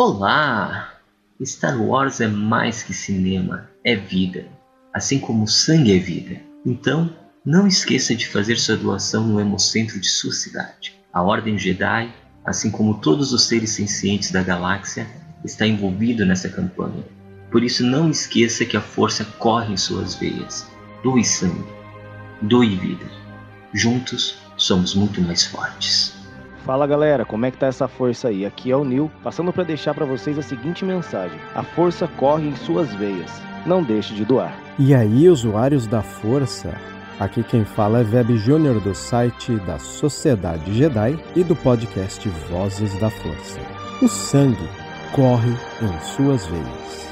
Olá! Star Wars é mais que cinema, é vida, assim como sangue é vida. Então, não esqueça de fazer sua doação no Hemocentro de sua cidade. A Ordem Jedi, assim como todos os seres sencientes da galáxia, está envolvido nessa campanha. Por isso, não esqueça que a força corre em suas veias. Doe sangue, doe vida. Juntos, somos muito mais fortes. Fala galera, como é que tá essa força aí? Aqui é o Nil, passando para deixar para vocês a seguinte mensagem: a força corre em suas veias. Não deixe de doar. E aí, usuários da força? Aqui quem fala é Web Júnior do site da Sociedade Jedi e do podcast Vozes da Força. O sangue corre em suas veias.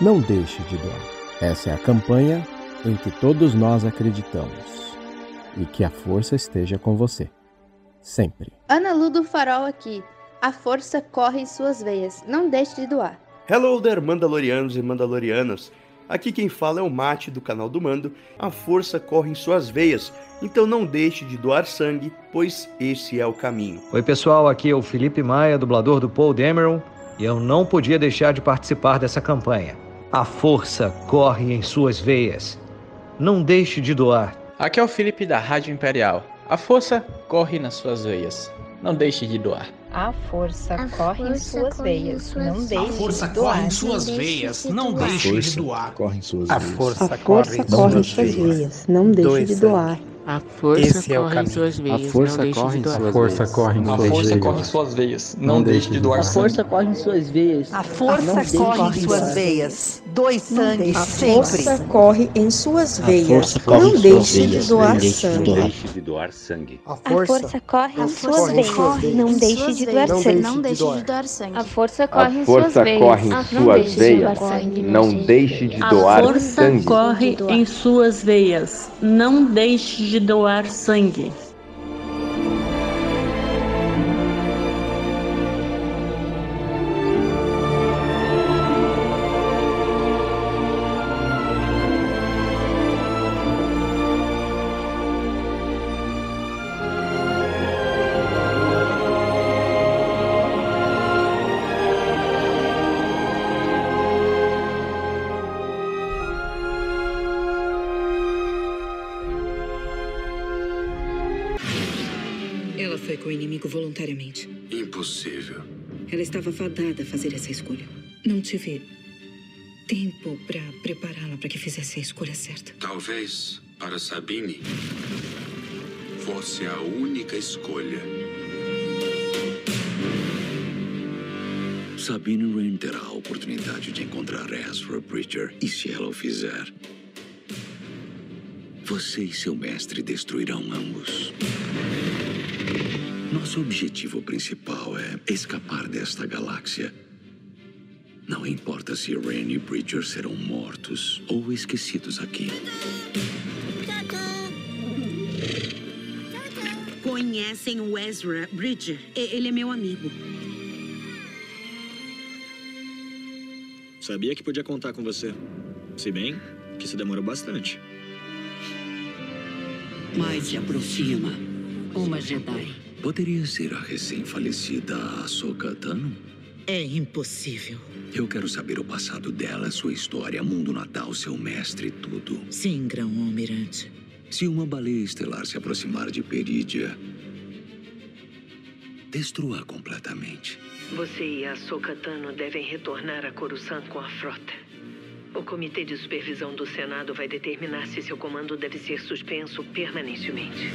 Não deixe de doar. Essa é a campanha em que todos nós acreditamos. E que a força esteja com você sempre. Ana Lu do Farol aqui. A força corre em suas veias. Não deixe de doar. Hello there, Mandalorianos e Mandalorianas. Aqui quem fala é o Mate do canal do Mando. A força corre em suas veias, então não deixe de doar sangue, pois esse é o caminho. Oi pessoal, aqui é o Felipe Maia, dublador do Paul Dameron, e eu não podia deixar de participar dessa campanha. A força corre em suas veias. Não deixe de doar. Aqui é o Felipe da Rádio Imperial. A força corre nas suas veias. Não deixe de doar. A força a corre força em suas veias. Não deixe de doar. A força corre em suas veias. Não deixe de doar. Corre suas. A força corre em suas veias. Não deixe de doar. A força Esse corre é em suas veias. A força corre em suas força corre em suas veias. A força corre em suas veias. Não deixe de doar. A força corre em suas veias. A força corre em suas veias. Doe sangue sempre. A força corre em suas veias. Não deixe de doar sangue. Não deixe de doar sangue. A força corre em suas veias. Não deixe de doar sangue. Não deixe de doar sangue. A força corre em suas veias. Não deixe de doar sangue. A força corre em suas veias. Não deixe de doar sangue. Estava fadada a fazer essa escolha. Não tive tempo para prepará-la para que fizesse a escolha certa. Talvez para Sabine fosse a única escolha. Sabine Wren terá a oportunidade de encontrar Ezra Bridger e se ela o fizer, você e seu mestre destruirão ambos. Nosso objetivo principal é escapar desta galáxia. Não importa se Ren e Bridger serão mortos ou esquecidos aqui. Conhecem o Ezra Bridger? Ele é meu amigo. Sabia que podia contar com você. Se bem que isso demorou bastante. Mais se aproxima. Uma Jedi. Poderia ser a recém-falecida Ahsoka Tano? É impossível. Eu quero saber o passado dela, sua história, mundo natal, seu mestre, tudo. Sim, grão-almirante. Se uma baleia estelar se aproximar de Perídia, destrua completamente. Você e a Sokatano devem retornar a Coruscant com a frota. O Comitê de Supervisão do Senado vai determinar se seu comando deve ser suspenso permanentemente.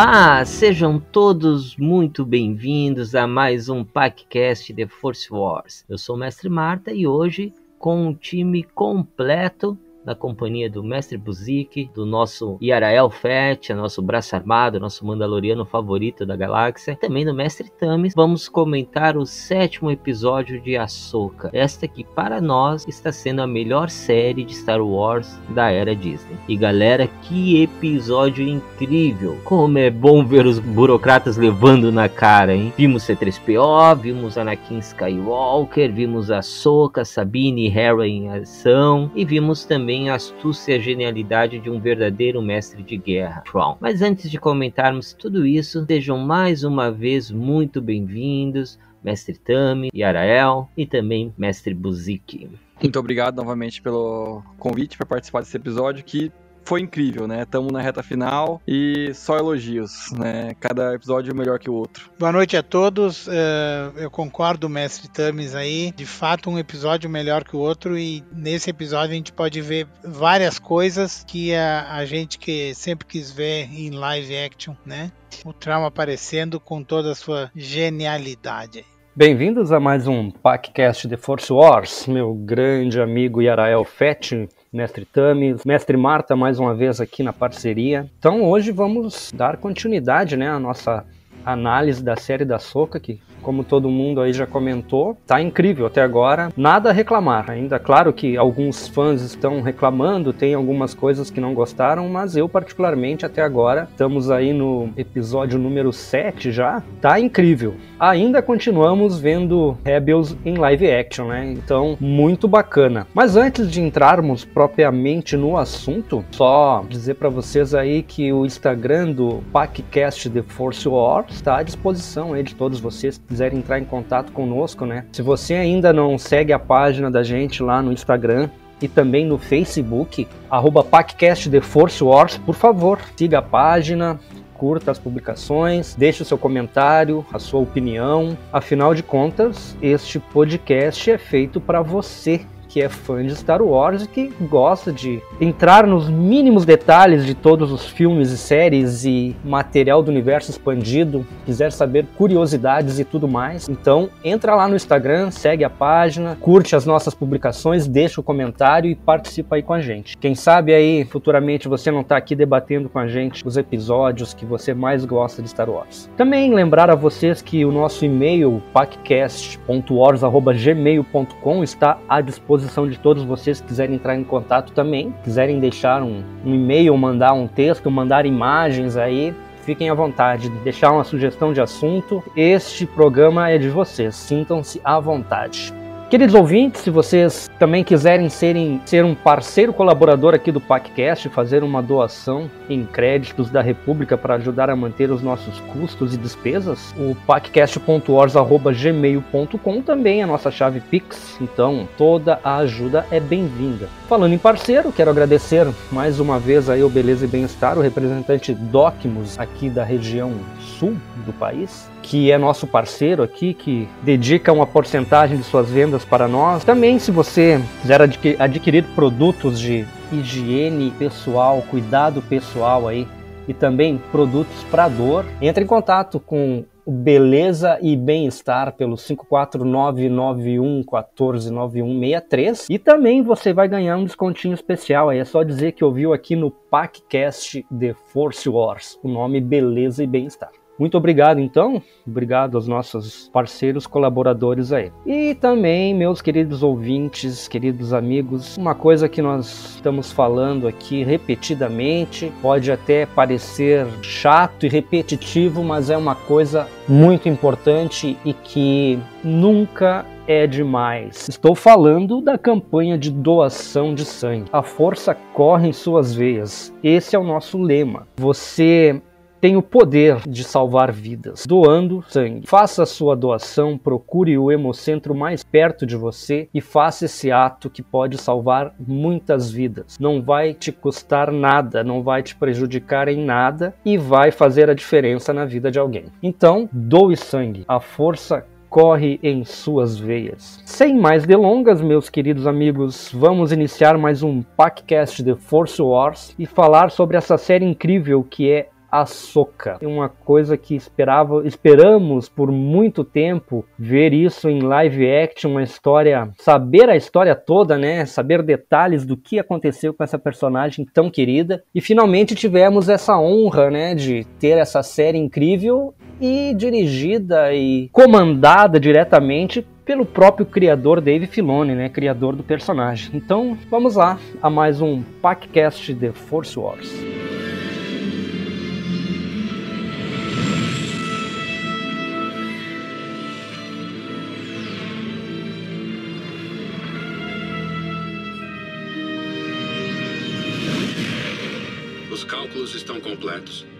Olá, sejam todos muito bem-vindos a mais um podcast The Force Wars. Eu sou o Mestre Marta e hoje, com um time completo, na companhia do Mestre Buzik, do nosso Yarael Fett, nosso braço armado, nosso Mandaloriano favorito da galáxia, também do Mestre Tamis, vamos comentar o sétimo episódio de Ahsoka. Esta que para nós está sendo a melhor série de Star Wars da era Disney. E galera, que episódio incrível! Como é bom ver os burocratas levando na cara, hein? Vimos C3PO, vimos Anakin Skywalker, vimos Ahsoka, Sabine e Hera em ação e vimos também a astúcia e a genialidade de um verdadeiro mestre de guerra, Tron. Mas antes de comentarmos tudo isso, sejam mais uma vez muito bem-vindos, Mestre Tami, Yarael e também Mestre Buzik. Muito obrigado novamente pelo convite para participar desse episódio que foi incrível, né? Estamos na reta final e só elogios, né? Cada episódio melhor que o outro. Boa noite a todos. Uh, eu concordo, mestre Tamis aí. De fato, um episódio melhor que o outro e nesse episódio a gente pode ver várias coisas que a, a gente que sempre quis ver em live action, né? O trauma aparecendo com toda a sua genialidade. Bem-vindos a mais um podcast de Force Wars, meu grande amigo Yarael Fett, mestre Tami, mestre Marta, mais uma vez aqui na parceria. Então hoje vamos dar continuidade né, à nossa análise da série da Soca, que como todo mundo aí já comentou, tá incrível até agora, nada a reclamar. Ainda claro que alguns fãs estão reclamando, tem algumas coisas que não gostaram, mas eu particularmente até agora, estamos aí no episódio número 7 já, tá incrível. Ainda continuamos vendo Rebels em live action, né? Então, muito bacana. Mas antes de entrarmos propriamente no assunto, só dizer para vocês aí que o Instagram do PacCast The Force Wars está à disposição aí de todos vocês quiserem entrar em contato conosco, né? Se você ainda não segue a página da gente lá no Instagram, e também no Facebook, arroba PacCast The Force Wars, por favor, siga a página, curta as publicações, deixe o seu comentário, a sua opinião. Afinal de contas, este podcast é feito para você que é fã de Star Wars e que gosta de entrar nos mínimos detalhes de todos os filmes e séries e material do universo expandido, quiser saber curiosidades e tudo mais, então entra lá no Instagram, segue a página, curte as nossas publicações, deixa o comentário e participa aí com a gente. Quem sabe aí futuramente você não está aqui debatendo com a gente os episódios que você mais gosta de Star Wars. Também lembrar a vocês que o nosso e-mail paccast.wars@gmail.com está à disposição disposição de todos vocês que quiserem entrar em contato também, quiserem deixar um, um e-mail, mandar um texto, mandar imagens aí, fiquem à vontade de deixar uma sugestão de assunto. Este programa é de vocês, sintam-se à vontade. Queridos ouvintes, se vocês também quiserem serem, ser um parceiro colaborador aqui do PacCast, fazer uma doação em créditos da República para ajudar a manter os nossos custos e despesas, o paccast.ors.gmail.com também é a nossa chave Pix, então toda a ajuda é bem-vinda. Falando em parceiro, quero agradecer mais uma vez aí o Beleza e Bem-Estar, o representante Docmus aqui da região sul do país, que é nosso parceiro aqui, que dedica uma porcentagem de suas vendas para nós. Também, se você quiser adquirir produtos de higiene pessoal, cuidado pessoal aí, e também produtos para dor, entre em contato com Beleza e Bem-Estar pelo 54991149163 e também você vai ganhar um descontinho especial aí, é só dizer que ouviu aqui no PacCast The Force Wars, o nome Beleza e Bem-Estar. Muito obrigado, então. Obrigado aos nossos parceiros, colaboradores aí. E também, meus queridos ouvintes, queridos amigos, uma coisa que nós estamos falando aqui repetidamente, pode até parecer chato e repetitivo, mas é uma coisa muito importante e que nunca é demais. Estou falando da campanha de doação de sangue. A força corre em suas veias. Esse é o nosso lema. Você tem o poder de salvar vidas, doando sangue. Faça a sua doação, procure o hemocentro mais perto de você e faça esse ato que pode salvar muitas vidas. Não vai te custar nada, não vai te prejudicar em nada e vai fazer a diferença na vida de alguém. Então, doe sangue. A força corre em suas veias. Sem mais delongas, meus queridos amigos, vamos iniciar mais um podcast de Force Wars e falar sobre essa série incrível que é Ahsoka. Uma coisa que esperava, esperamos por muito tempo ver isso em live action, uma história, saber a história toda, né? Saber detalhes do que aconteceu com essa personagem tão querida. E finalmente tivemos essa honra, né, de ter essa série incrível e dirigida e comandada diretamente pelo próprio criador Dave Filoni, né, criador do personagem. Então, vamos lá a mais um podcast The Force Wars.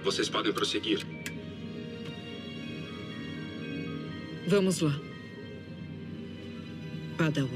Vocês podem prosseguir. Vamos lá. Padawan.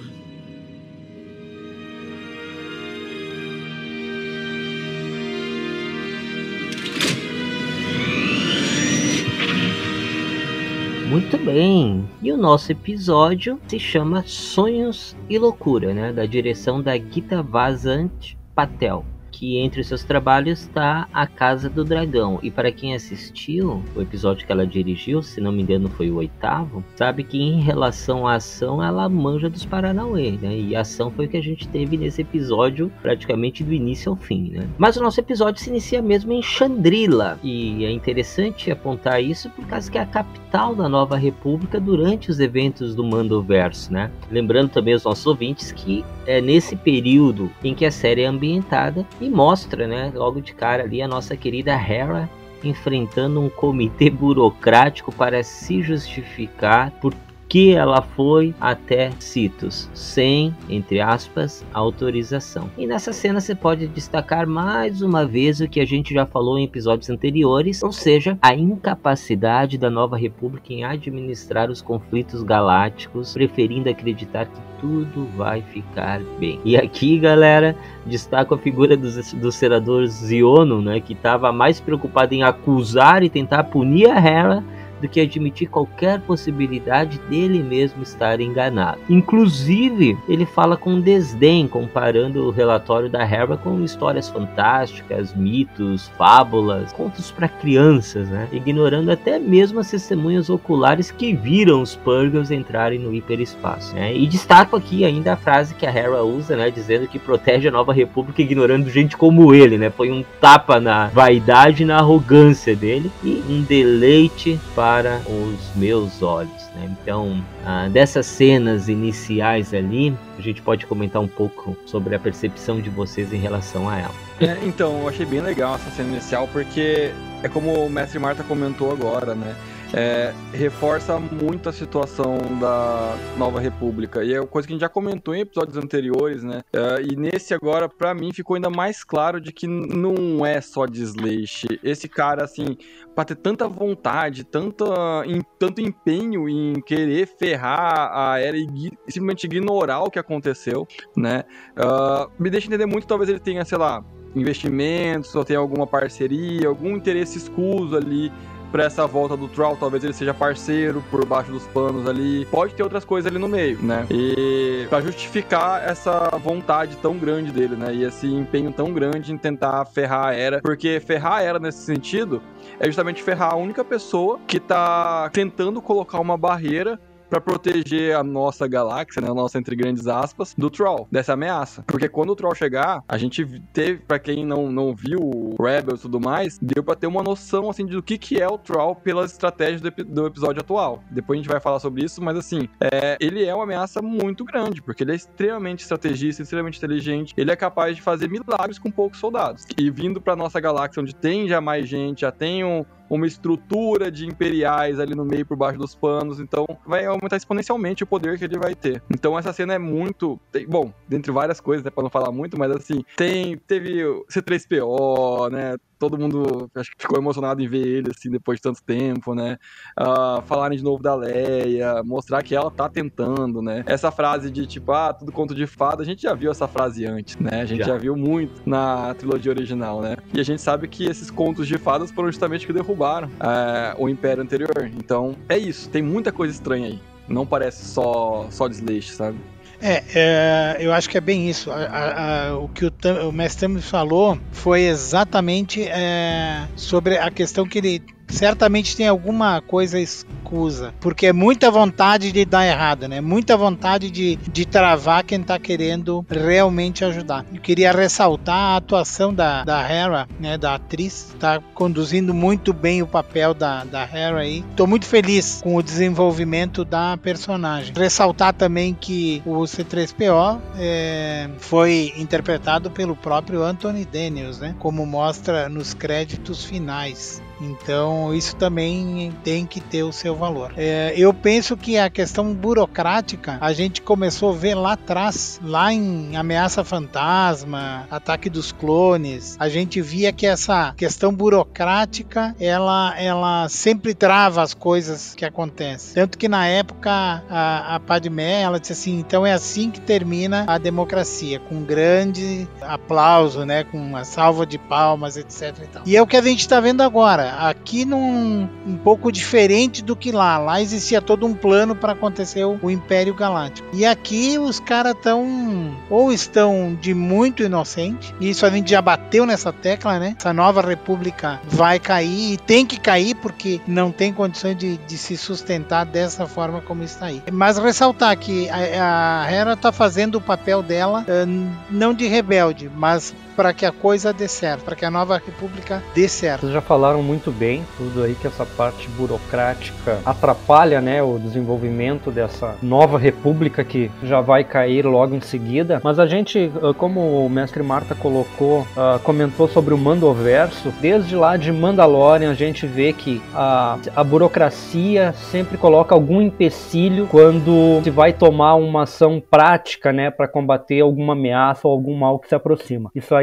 Muito bem. E o nosso episódio se chama Sonhos e Loucura, né? Da direção da Gita Vazant Patel que entre seus trabalhos está A Casa do Dragão. E para quem assistiu o episódio que ela dirigiu, se não me engano foi o oitavo, sabe que em relação à ação ela manja dos Paranauê, né? E a ação foi o que a gente teve nesse episódio praticamente do início ao fim, né? Mas o nosso episódio se inicia mesmo em Chandrila. E é interessante apontar isso por causa que é a capital da Nova República durante os eventos do Mandoverso, né? Lembrando também aos nossos ouvintes que é nesse período em que a série é ambientada e mostra, né, logo de cara ali a nossa querida Hera enfrentando um comitê burocrático para se justificar por que ela foi até Citos, sem, entre aspas, autorização. E nessa cena você pode destacar mais uma vez o que a gente já falou em episódios anteriores, ou seja, a incapacidade da Nova República em administrar os conflitos galácticos, preferindo acreditar que tudo vai ficar bem. E aqui, galera, destaco a figura do, do senador Ziono, né, que estava mais preocupado em acusar e tentar punir a Hera do que admitir qualquer possibilidade dele mesmo estar enganado. Inclusive, ele fala com desdém, comparando o relatório da Hera com histórias fantásticas, mitos, fábulas, contos para crianças, né? ignorando até mesmo as testemunhas oculares que viram os Purgles entrarem no hiperespaço. Né? E destaco aqui ainda a frase que a Hera usa, né? dizendo que protege a Nova República ignorando gente como ele. Né? Foi um tapa na vaidade e na arrogância dele e um deleite para para os meus olhos. Né? Então, ah, dessas cenas iniciais ali, a gente pode comentar um pouco sobre a percepção de vocês em relação a ela. É, então, eu achei bem legal essa cena inicial, porque é como o mestre Marta comentou agora, né? É, reforça muito a situação da Nova República. E é uma coisa que a gente já comentou em episódios anteriores, né? É, e nesse agora, para mim, ficou ainda mais claro de que não é só desleixo. Esse cara, assim, pra ter tanta vontade, tanta, em, tanto empenho em querer ferrar a era e simplesmente ignorar o que aconteceu, né? Uh, me deixa entender muito, talvez ele tenha, sei lá, investimentos, ou tenha alguma parceria, algum interesse escuso ali para essa volta do Troll, talvez ele seja parceiro por baixo dos panos ali. Pode ter outras coisas ali no meio, né? E para justificar essa vontade tão grande dele, né? E esse empenho tão grande em tentar ferrar a era, porque ferrar a era nesse sentido é justamente ferrar a única pessoa que tá tentando colocar uma barreira para proteger a nossa galáxia, né, a nossa entre grandes aspas, do Troll, dessa ameaça. Porque quando o Troll chegar, a gente teve, para quem não, não viu o Rebels e tudo mais, deu para ter uma noção assim do que, que é o Troll pelas estratégias do, do, episódio atual. Depois a gente vai falar sobre isso, mas assim, é, ele é uma ameaça muito grande, porque ele é extremamente estrategista, extremamente inteligente, ele é capaz de fazer milagres com poucos soldados. E vindo para nossa galáxia, onde tem já mais gente, já tem um, uma estrutura de imperiais ali no meio por baixo dos panos, então vai aumentar exponencialmente o poder que ele vai ter. Então essa cena é muito, tem, bom, dentre várias coisas, né, para não falar muito, mas assim, tem teve C3PO, né, todo mundo acho que ficou emocionado em ver ele, assim, depois de tanto tempo, né? Uh, falarem de novo da Leia, mostrar que ela tá tentando, né? Essa frase de tipo, ah, tudo conto de fada, a gente já viu essa frase antes, né? A gente já, já viu muito na trilogia original, né? E a gente sabe que esses contos de fadas foram justamente que derrubaram uh, o Império anterior. Então, é isso, tem muita coisa estranha aí. Não parece só, só desleixo, sabe? É, é, eu acho que é bem isso. A, a, a, o que o, o mestre me falou foi exatamente é, sobre a questão que ele certamente tem alguma coisa escusa, porque é muita vontade de dar errado, né? Muita vontade de, de travar quem tá querendo realmente ajudar. Eu queria ressaltar a atuação da, da Hera, né? Da atriz, tá conduzindo muito bem o papel da, da Hera aí. Tô muito feliz com o desenvolvimento da personagem. Ressaltar também que o C3PO é, foi interpretado pelo próprio Anthony Daniels, né? Como mostra nos créditos finais. Então isso também tem que ter o seu valor. É, eu penso que a questão burocrática a gente começou a ver lá atrás, lá em Ameaça Fantasma, Ataque dos Clones, a gente via que essa questão burocrática ela, ela sempre trava as coisas que acontecem. Tanto que na época a, a Padmé ela disse assim, então é assim que termina a democracia, com um grande aplauso, né, com uma salva de palmas, etc. E, e é o que a gente está vendo agora aqui num um pouco diferente do que lá. Lá existia todo um plano para acontecer o, o, Império Galáctico. E aqui os caras estão ou estão de muito inocente, e isso a gente já bateu nessa tecla, né? Essa nova república vai cair e tem que cair porque não tem condições de, de se sustentar dessa forma como está aí. Mas ressaltar que a, a Hera está fazendo o papel dela uh, não de rebelde, mas para que a coisa dê certo, para que a nova república dê certo. Vocês já falaram muito bem tudo aí que essa parte burocrática atrapalha, né, o desenvolvimento dessa nova república que já vai cair logo em seguida. Mas a gente, ah, como o mestre Marta colocou, uh, comentou sobre o Mandoverso, desde lá de Mandalorian a gente vê que a, a burocracia sempre coloca algum empecilho quando se vai tomar uma ação prática, né, para combater alguma ameaça ou algum mal que se aproxima. Isso aí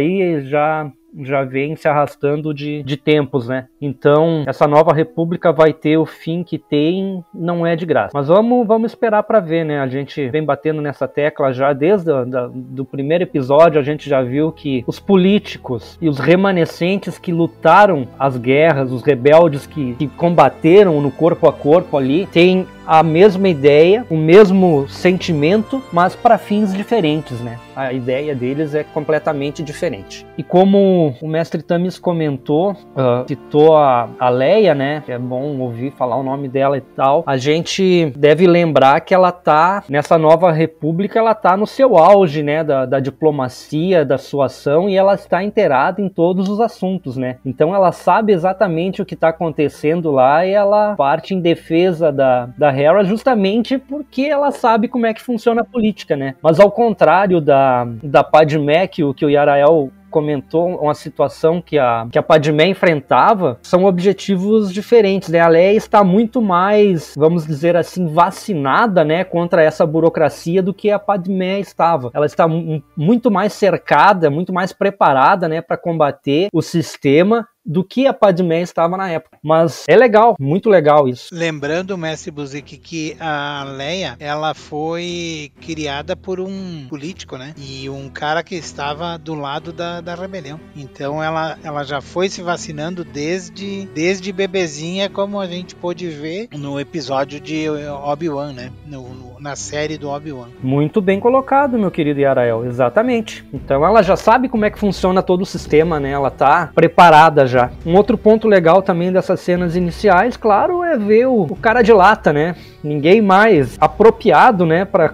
já já vem se arrastando de, de tempos, né? Então, essa nova república vai ter o fim que tem, não é de graça. Mas vamos, vamos esperar para ver, né? A gente vem batendo nessa tecla já desde o do primeiro episódio, a gente já viu que os políticos e os remanescentes que lutaram as guerras, os rebeldes que, que combateram no corpo a corpo ali, têm a mesma ideia, o mesmo sentimento, mas para fins diferentes, né? A ideia deles é completamente diferente. E como o mestre Tamis comentou, uh, citou a, a Leia, né? É bom ouvir falar o nome dela e tal. A gente deve lembrar que ela tá nessa nova república, ela tá no seu auge, né? Da, da diplomacia, da sua ação e ela está inteirada em todos os assuntos, né? Então ela sabe exatamente o que está acontecendo lá e ela parte em defesa da, da Hera justamente porque ela sabe como é que funciona a política, né? Mas ao contrário da, da Padmé, que o, que o Yarael comentou uma situação que a, que a Padmé enfrentava, são objetivos diferentes, né? A Leia está muito mais, vamos dizer assim, vacinada, né, contra essa burocracia do que a Padmé estava. Ela está muito mais cercada, muito mais preparada, né, para combater o sistema do que a Padmé estava na época. Mas é legal, muito legal isso. Lembrando, mestre Buzik, que a Leia, ela foi criada por um político, né? E um cara que estava do lado da, da rebelião. Então ela, ela já foi se vacinando desde, desde bebezinha, como a gente pôde ver no episódio de Obi-Wan, né? No, no, na série do Obi-Wan. Muito bem colocado, meu querido Yarael, exatamente. Então ela já sabe como é que funciona todo o sistema, né? Ela tá preparada já já. Um outro ponto legal também dessas cenas iniciais, claro, é ver o, o cara de lata, né? Ninguém mais apropriado, né, para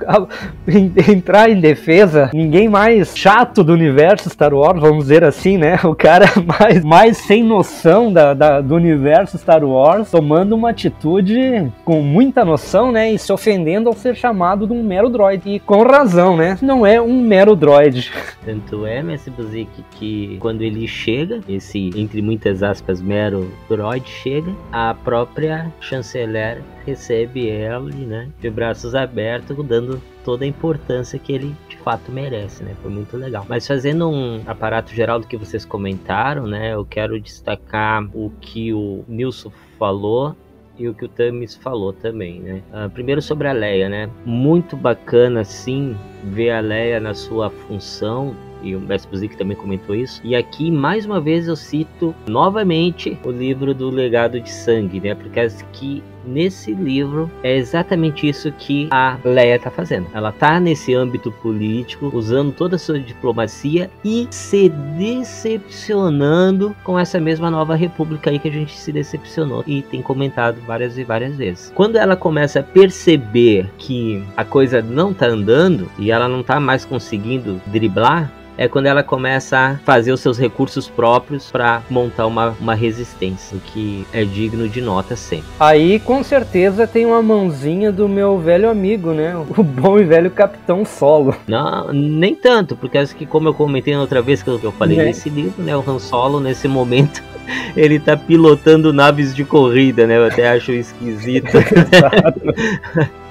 entrar em defesa, ninguém mais chato do universo Star Wars, vamos dizer assim, né? O cara mais, mais sem noção da, da, do universo Star Wars, tomando uma atitude com muita noção, né, e se ofendendo ao ser chamado de um mero droid. E com razão, né? Não é um mero droid. Tanto é, Messi Buzik, que quando ele chega, esse, entre muitas aspas, mero droid chega, a própria chanceler recebe ele, né, de braços abertos, dando toda a importância que ele de fato merece, né? Foi muito legal. Mas fazendo um aparato geral do que vocês comentaram, né? Eu quero destacar o que o Nilson falou e o que o Tamis falou também, né? Uh, primeiro sobre a Leia, né? Muito bacana, sim, ver a Leia na sua função e o Mestre Buzik também comentou isso. E aqui, mais uma vez, eu cito novamente o livro do Legado de Sangue, né? Porque aqui nesse livro é exatamente isso que a Leia tá fazendo. Ela tá nesse âmbito político, usando toda a sua diplomacia e se decepcionando com essa mesma nova república aí que a gente se decepcionou e tem comentado várias e várias vezes. Quando ela começa a perceber que a coisa não tá andando e ela não tá mais conseguindo driblar, é quando ela começa a fazer os seus recursos próprios para montar uma, uma resistência, o que é digno de nota sempre. Aí com certeza tem uma mãozinha do meu velho amigo, né? O bom e velho Capitão Solo. Não, nem tanto, porque acho que como eu comentei outra vez que eu, que eu falei é. nesse livro, né? O Han Solo nesse momento ele tá pilotando naves de corrida, né? Eu até acho esquisito.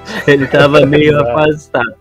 ele tava meio afastado.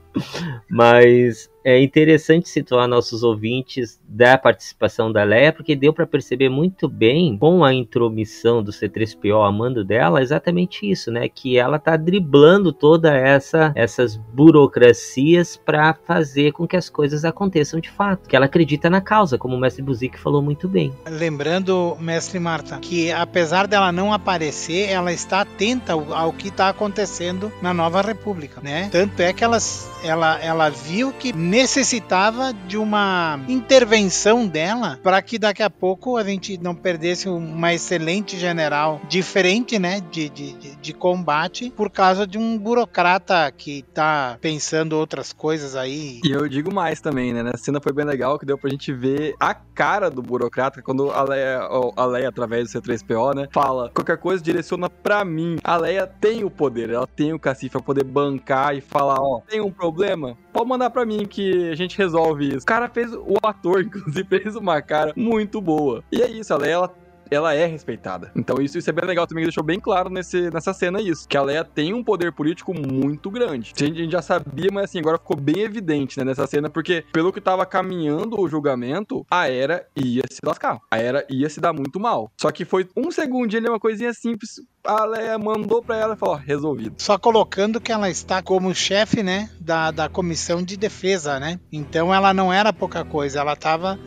Mas é interessante situar nossos ouvintes da participação da Leia, porque deu para perceber muito bem, com a intromissão do C3PO amando dela, exatamente isso, né? Que ela tá driblando toda essa essas burocracias para fazer com que as coisas aconteçam de fato, que ela acredita na causa, como o mestre Buzik falou muito bem. Lembrando, mestre Marta, que apesar dela não aparecer, ela está atenta ao, ao que está acontecendo na Nova República, né? Tanto é que elas, ela, ela viu que necessitava de uma intervenção dela para que daqui a pouco a gente não perdesse uma excelente general diferente, né, de, de, de combate por causa de um burocrata que tá pensando outras coisas aí. E eu digo mais também, né, a cena foi bem legal que deu pra gente ver a cara do burocrata quando a Leia, a Leia através do C3PO, né, fala qualquer coisa direciona para mim. A Leia tem o poder, ela tem o cacife pra poder bancar e falar, ó, tem um problema? Pode mandar para mim que que a gente resolve isso. O cara fez, o ator, inclusive, fez uma cara muito boa. E é isso, ela, ela ela é respeitada. Então isso, isso é bem legal também, deixou bem claro nesse, nessa cena isso, que a Leia tem um poder político muito grande. A gente já sabia, mas assim, agora ficou bem evidente, né, nessa cena, porque pelo que tava caminhando o julgamento, a Era ia se lascar. A Era ia se dar muito mal. Só que foi um segundinho ali, uma coisinha simples, a Leia mandou para ela e falou, resolvido. Só colocando que ela está como chefe, né, da, da comissão de defesa, né? Então ela não era pouca coisa, ela estava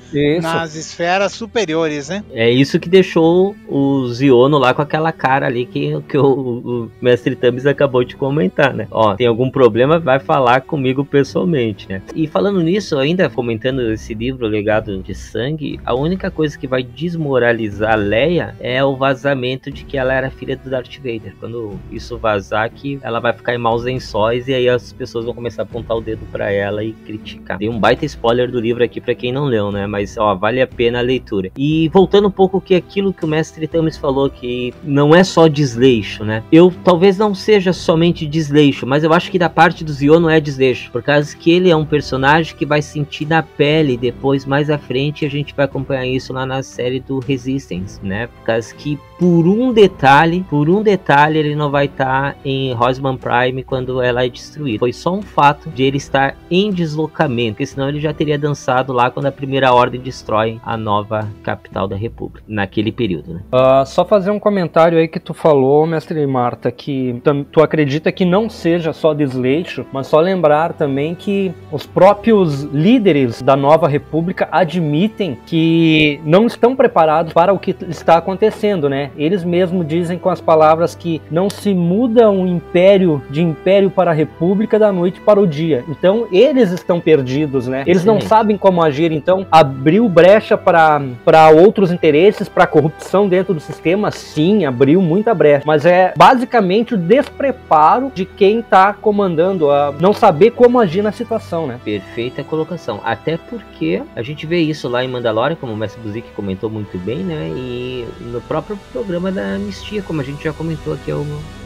nas esferas superiores, né? É isso que deixou o Ziono lá com aquela cara ali que, que o, o mestre Thumbs acabou de comentar, né? Ó, tem algum problema, vai falar comigo pessoalmente, né? E falando nisso, ainda comentando esse livro Legado de Sangue, a única coisa que vai desmoralizar Leia é o vazamento de que ela era filha do do Darth Vader. Quando isso vazar, que ela vai ficar em maus lençóis e aí as pessoas vão começar a apontar o dedo para ela e criticar. Tem um baita spoiler do livro aqui para quem não leu, né? Mas ó, vale a pena a leitura. E voltando um pouco que aquilo que o mestre Tamis falou que não é só desleixo, né? Eu talvez não seja somente desleixo, mas eu acho que da parte do Zion não é desleixo, por causa que ele é um personagem que vai sentir na pele depois mais à frente a gente vai acompanhar isso lá na série do Resistance, né? Por causa que por um detalhe, por um detalhe ele não vai estar tá em Rosman Prime quando ela é destruída. Foi só um fato de ele estar em deslocamento, porque senão ele já teria dançado lá quando a primeira ordem destrói a nova capital da República, naquele período, né? Uh, só fazer um comentário aí que tu falou, mestre Marta, que tu acredita que não seja só desleixo, mas só lembrar também que os próprios líderes da nova república admitem que não estão preparados para o que está acontecendo, né? Eles mesmos dizem com as palavras que não se muda um império de império para a república da noite para o dia. Então, eles estão perdidos, né? Eles não sabem como agir, então abriu brecha para outros interesses, para corrupção dentro do sistema, sim, abriu muita brecha, mas é basicamente o despreparo de quem está comandando, a não saber como agir na situação, né? Perfeita colocação. Até porque a gente vê isso lá em Mandalorian, como o Mestre Buzik comentou muito bem, né? E no próprio programa da Anistia, como a gente já comentou aqui,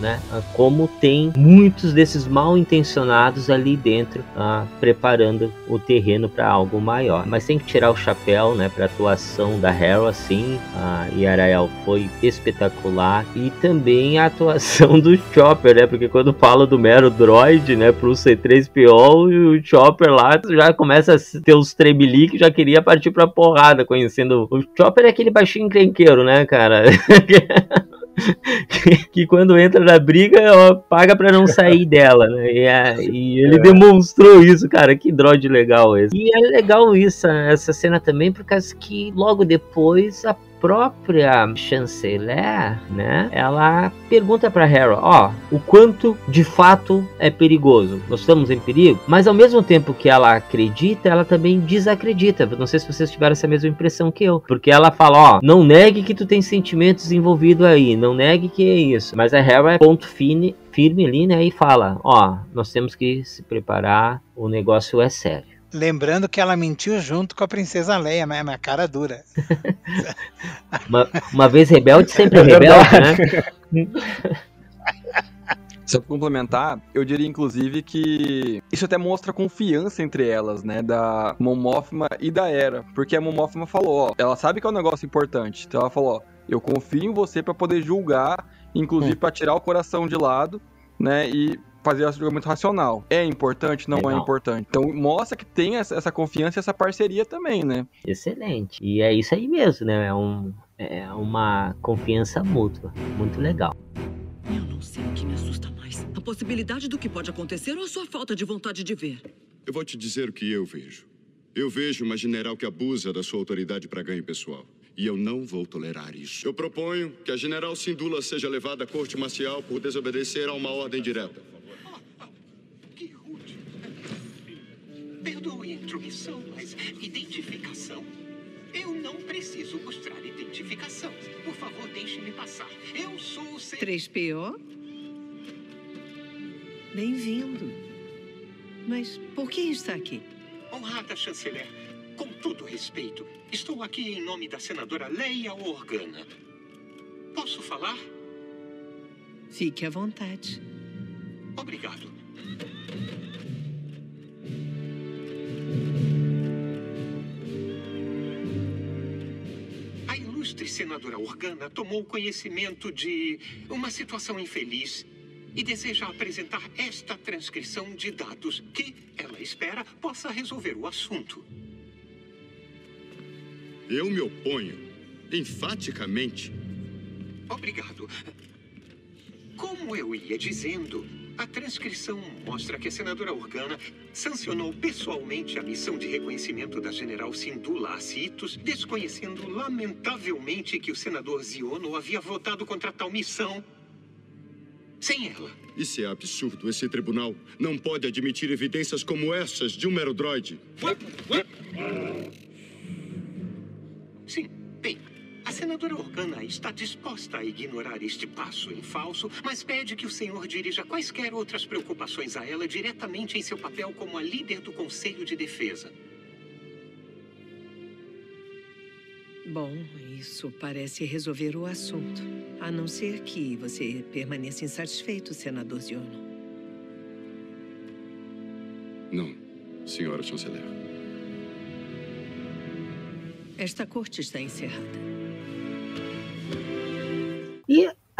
né? Como tem muitos desses mal intencionados ali dentro, ah, preparando o terreno para algo maior. Mas tem que tirar o chapéu, né? Para atuação da Hera, assim. A Yarael foi espetacular e também a atuação do Chopper, né? Porque quando fala do mero droid, né? Pro C3PO e o Chopper lá já começa a ter os tremeli que já queria partir pra porrada, conhecendo o Chopper é aquele baixinho encrenqueiro, né, cara? que, quando entra na briga, ó, paga para não sair dela, né? E, a, e ele é. demonstrou isso, cara. Que droid legal esse. E é legal isso, essa cena também, por causa que logo depois a própria chanceler, né, ela pergunta para Harry, ó, o quanto de fato é perigoso. Nós estamos em perigo, mas ao mesmo tempo que ela acredita, ela também desacredita. Não sei se vocês tiveram essa mesma impressão que eu, porque ela fala, ó, não negue que tu tem sentimentos envolvidos aí, não negue que é isso. Mas a Harry é ponto fine, firme ali, né, e fala, ó, nós temos que se preparar, o negócio é sério. Lembrando que ela mentiu junto com a princesa Leia, né? Na cara dura. uma, uma, vez rebelde, sempre é rebelde, né? Se eu complementar, eu diria inclusive que isso até mostra confiança entre elas, né? Da Momófima e da Era. Porque a Momófima falou, ó, ela sabe que é um negócio importante. Então ela falou, ó, eu confio em você para poder julgar, inclusive hum. para tirar o coração de lado, né? E fazer o julgamento racional. É importante? Não é, é importante. Então mostra que tem essa confiança e essa parceria também, né? Excelente. E é isso aí mesmo, né? É, um, é uma confiança mútua. Muito legal. Eu não sei o que me assusta mais. A possibilidade do que pode acontecer ou a sua falta de vontade de ver? Eu vou te dizer o que eu vejo. Eu vejo uma general que abusa da sua autoridade para ganho pessoal. E eu não vou tolerar isso. Eu proponho que a general Sindula seja levada à corte marcial por desobedecer a uma ordem direta. Perdoe a intromissão, mas identificação. Eu não preciso mostrar identificação. Por favor, deixe-me passar. Eu sou o C... 3PO? Bem-vindo. Mas por que está aqui? Honrada chanceler, com todo respeito, estou aqui em nome da senadora Leia Organa. Posso falar? Fique à vontade. Obrigado. Ilustre senadora Organa tomou conhecimento de uma situação infeliz e deseja apresentar esta transcrição de dados que, ela espera, possa resolver o assunto. Eu me oponho, enfaticamente. Obrigado. Como eu ia dizendo, a transcrição mostra que a senadora Organa sancionou pessoalmente a missão de reconhecimento da general Sindula Acitos, desconhecendo lamentavelmente que o senador Ziono havia votado contra tal missão sem ela. Isso é absurdo. Esse tribunal não pode admitir evidências como essas de um mero droide. Sim, bem, a senadora Organa está disposta a ignorar este passo em falso, mas pede que o senhor dirija quaisquer outras preocupações a ela diretamente em seu papel como a líder do Conselho de Defesa. Bom, isso parece resolver o assunto. A não ser que você permaneça insatisfeito, senador Ziono. Não, senhora chanceler. Esta corte está encerrada.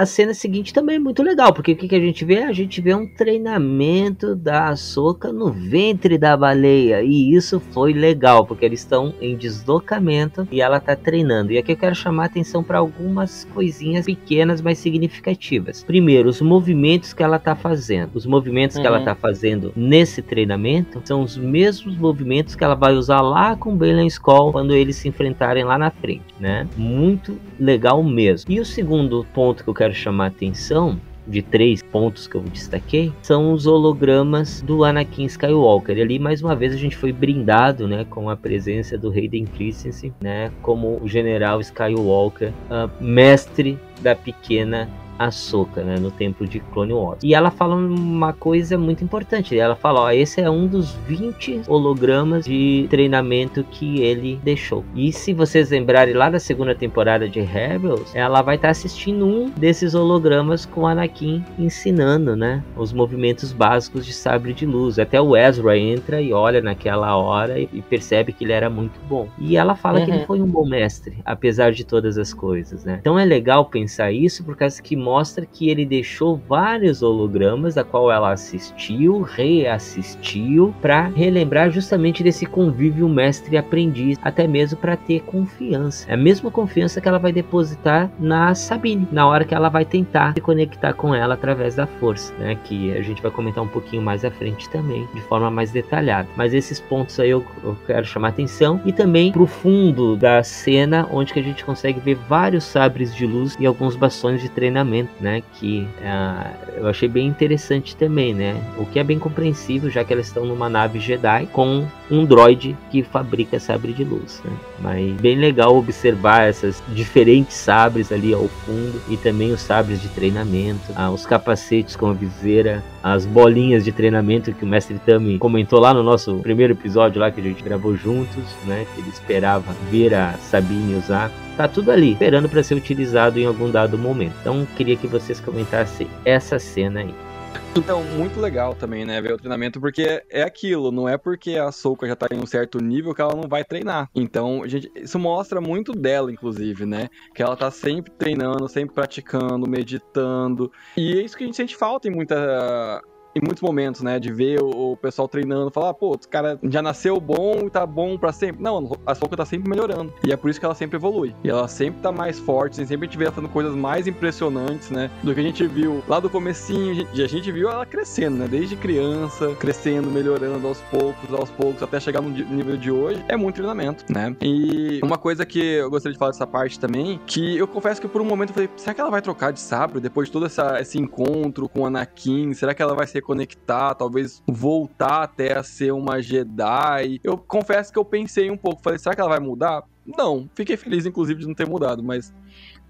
A cena seguinte também é muito legal, porque o que, que a gente vê? A gente vê um treinamento da Soca no ventre da baleia. E isso foi legal, porque eles estão em deslocamento e ela está treinando. E aqui eu quero chamar a atenção para algumas coisinhas pequenas, mas significativas. Primeiro, os movimentos que ela está fazendo. Os movimentos uhum. que ela está fazendo nesse treinamento são os mesmos movimentos que ela vai usar lá com Belen Skull quando eles se enfrentarem lá na frente, né? Muito legal mesmo. E o segundo ponto que eu quero quero chamar a atenção de três pontos que eu destaquei são os hologramas do Anakin Skywalker. E ali mais uma vez a gente foi brindado, né, com a presença do Hayden Christensen, né, como o General Skywalker, uh, mestre da pequena Ahsoka, né, no templo de Clone Wars. E ela fala uma coisa muito importante. Ela fala, ó, esse é um dos 20 hologramas de treinamento que ele deixou. E se vocês lembrarem lá da segunda temporada de Rebels, ela vai estar tá assistindo um desses hologramas com Anakin ensinando, né, os movimentos básicos de sabre de luz. Até o Ezra entra e olha naquela hora e, percebe que ele era muito bom. E ela fala uhum. que ele foi um bom mestre, apesar de todas as coisas, né? Então é legal pensar isso por causa que mostra que ele deixou vários hologramas a qual ela assistiu, reassistiu para relembrar justamente desse convívio mestre aprendiz, até mesmo para ter confiança. É a mesma confiança que ela vai depositar na Sabine, na hora que ela vai tentar se conectar com ela através da força, né? Que a gente vai comentar um pouquinho mais à frente também, de forma mais detalhada. Mas esses pontos aí eu, eu quero chamar atenção e também pro fundo da cena onde que a gente consegue ver vários sabres de luz e alguns bastões de treinamento né? Que uh, eu achei bem interessante também, né? O que é bem compreensível, já que elas estão numa nave Jedi com um droid que fabrica sabre de luz, né? Mas bem legal observar essas diferentes sabres ali ao fundo e também os sabres de treinamento, uh, os capacetes com a viseira, as bolinhas de treinamento que o mestre Tami comentou lá no nosso primeiro episódio lá que a gente gravou juntos, né? Que ele esperava ver a Sabine usar tá tudo ali, esperando para ser utilizado em algum dado momento. Então, queria que vocês comentassem essa cena aí. Então, muito legal também, né, ver o treinamento, porque é aquilo, não é porque a Soka já tá em um certo nível que ela não vai treinar. Então, gente, isso mostra muito dela, inclusive, né? Que ela tá sempre treinando, sempre praticando, meditando. E é isso que a gente sente falta em muita em muitos momentos, né? De ver o, o pessoal treinando, falar, pô, o cara já nasceu bom e tá bom para sempre. Não, a Soca tá sempre melhorando. E é por isso que ela sempre evolui. E ela sempre tá mais forte, sempre a gente vê ela fazendo coisas mais impressionantes, né? Do que a gente viu lá do comecinho. A gente viu ela crescendo, né? Desde criança, crescendo, melhorando aos poucos, aos poucos, até chegar no nível de hoje. É muito treinamento, né? E uma coisa que eu gostaria de falar dessa parte também, que eu confesso que por um momento eu falei, será que ela vai trocar de sabre depois de todo essa, esse encontro com o Anakin? Será que ela vai ser reconectar, talvez voltar até a ser uma Jedi. Eu confesso que eu pensei um pouco, falei, será que ela vai mudar? Não, fiquei feliz inclusive de não ter mudado, mas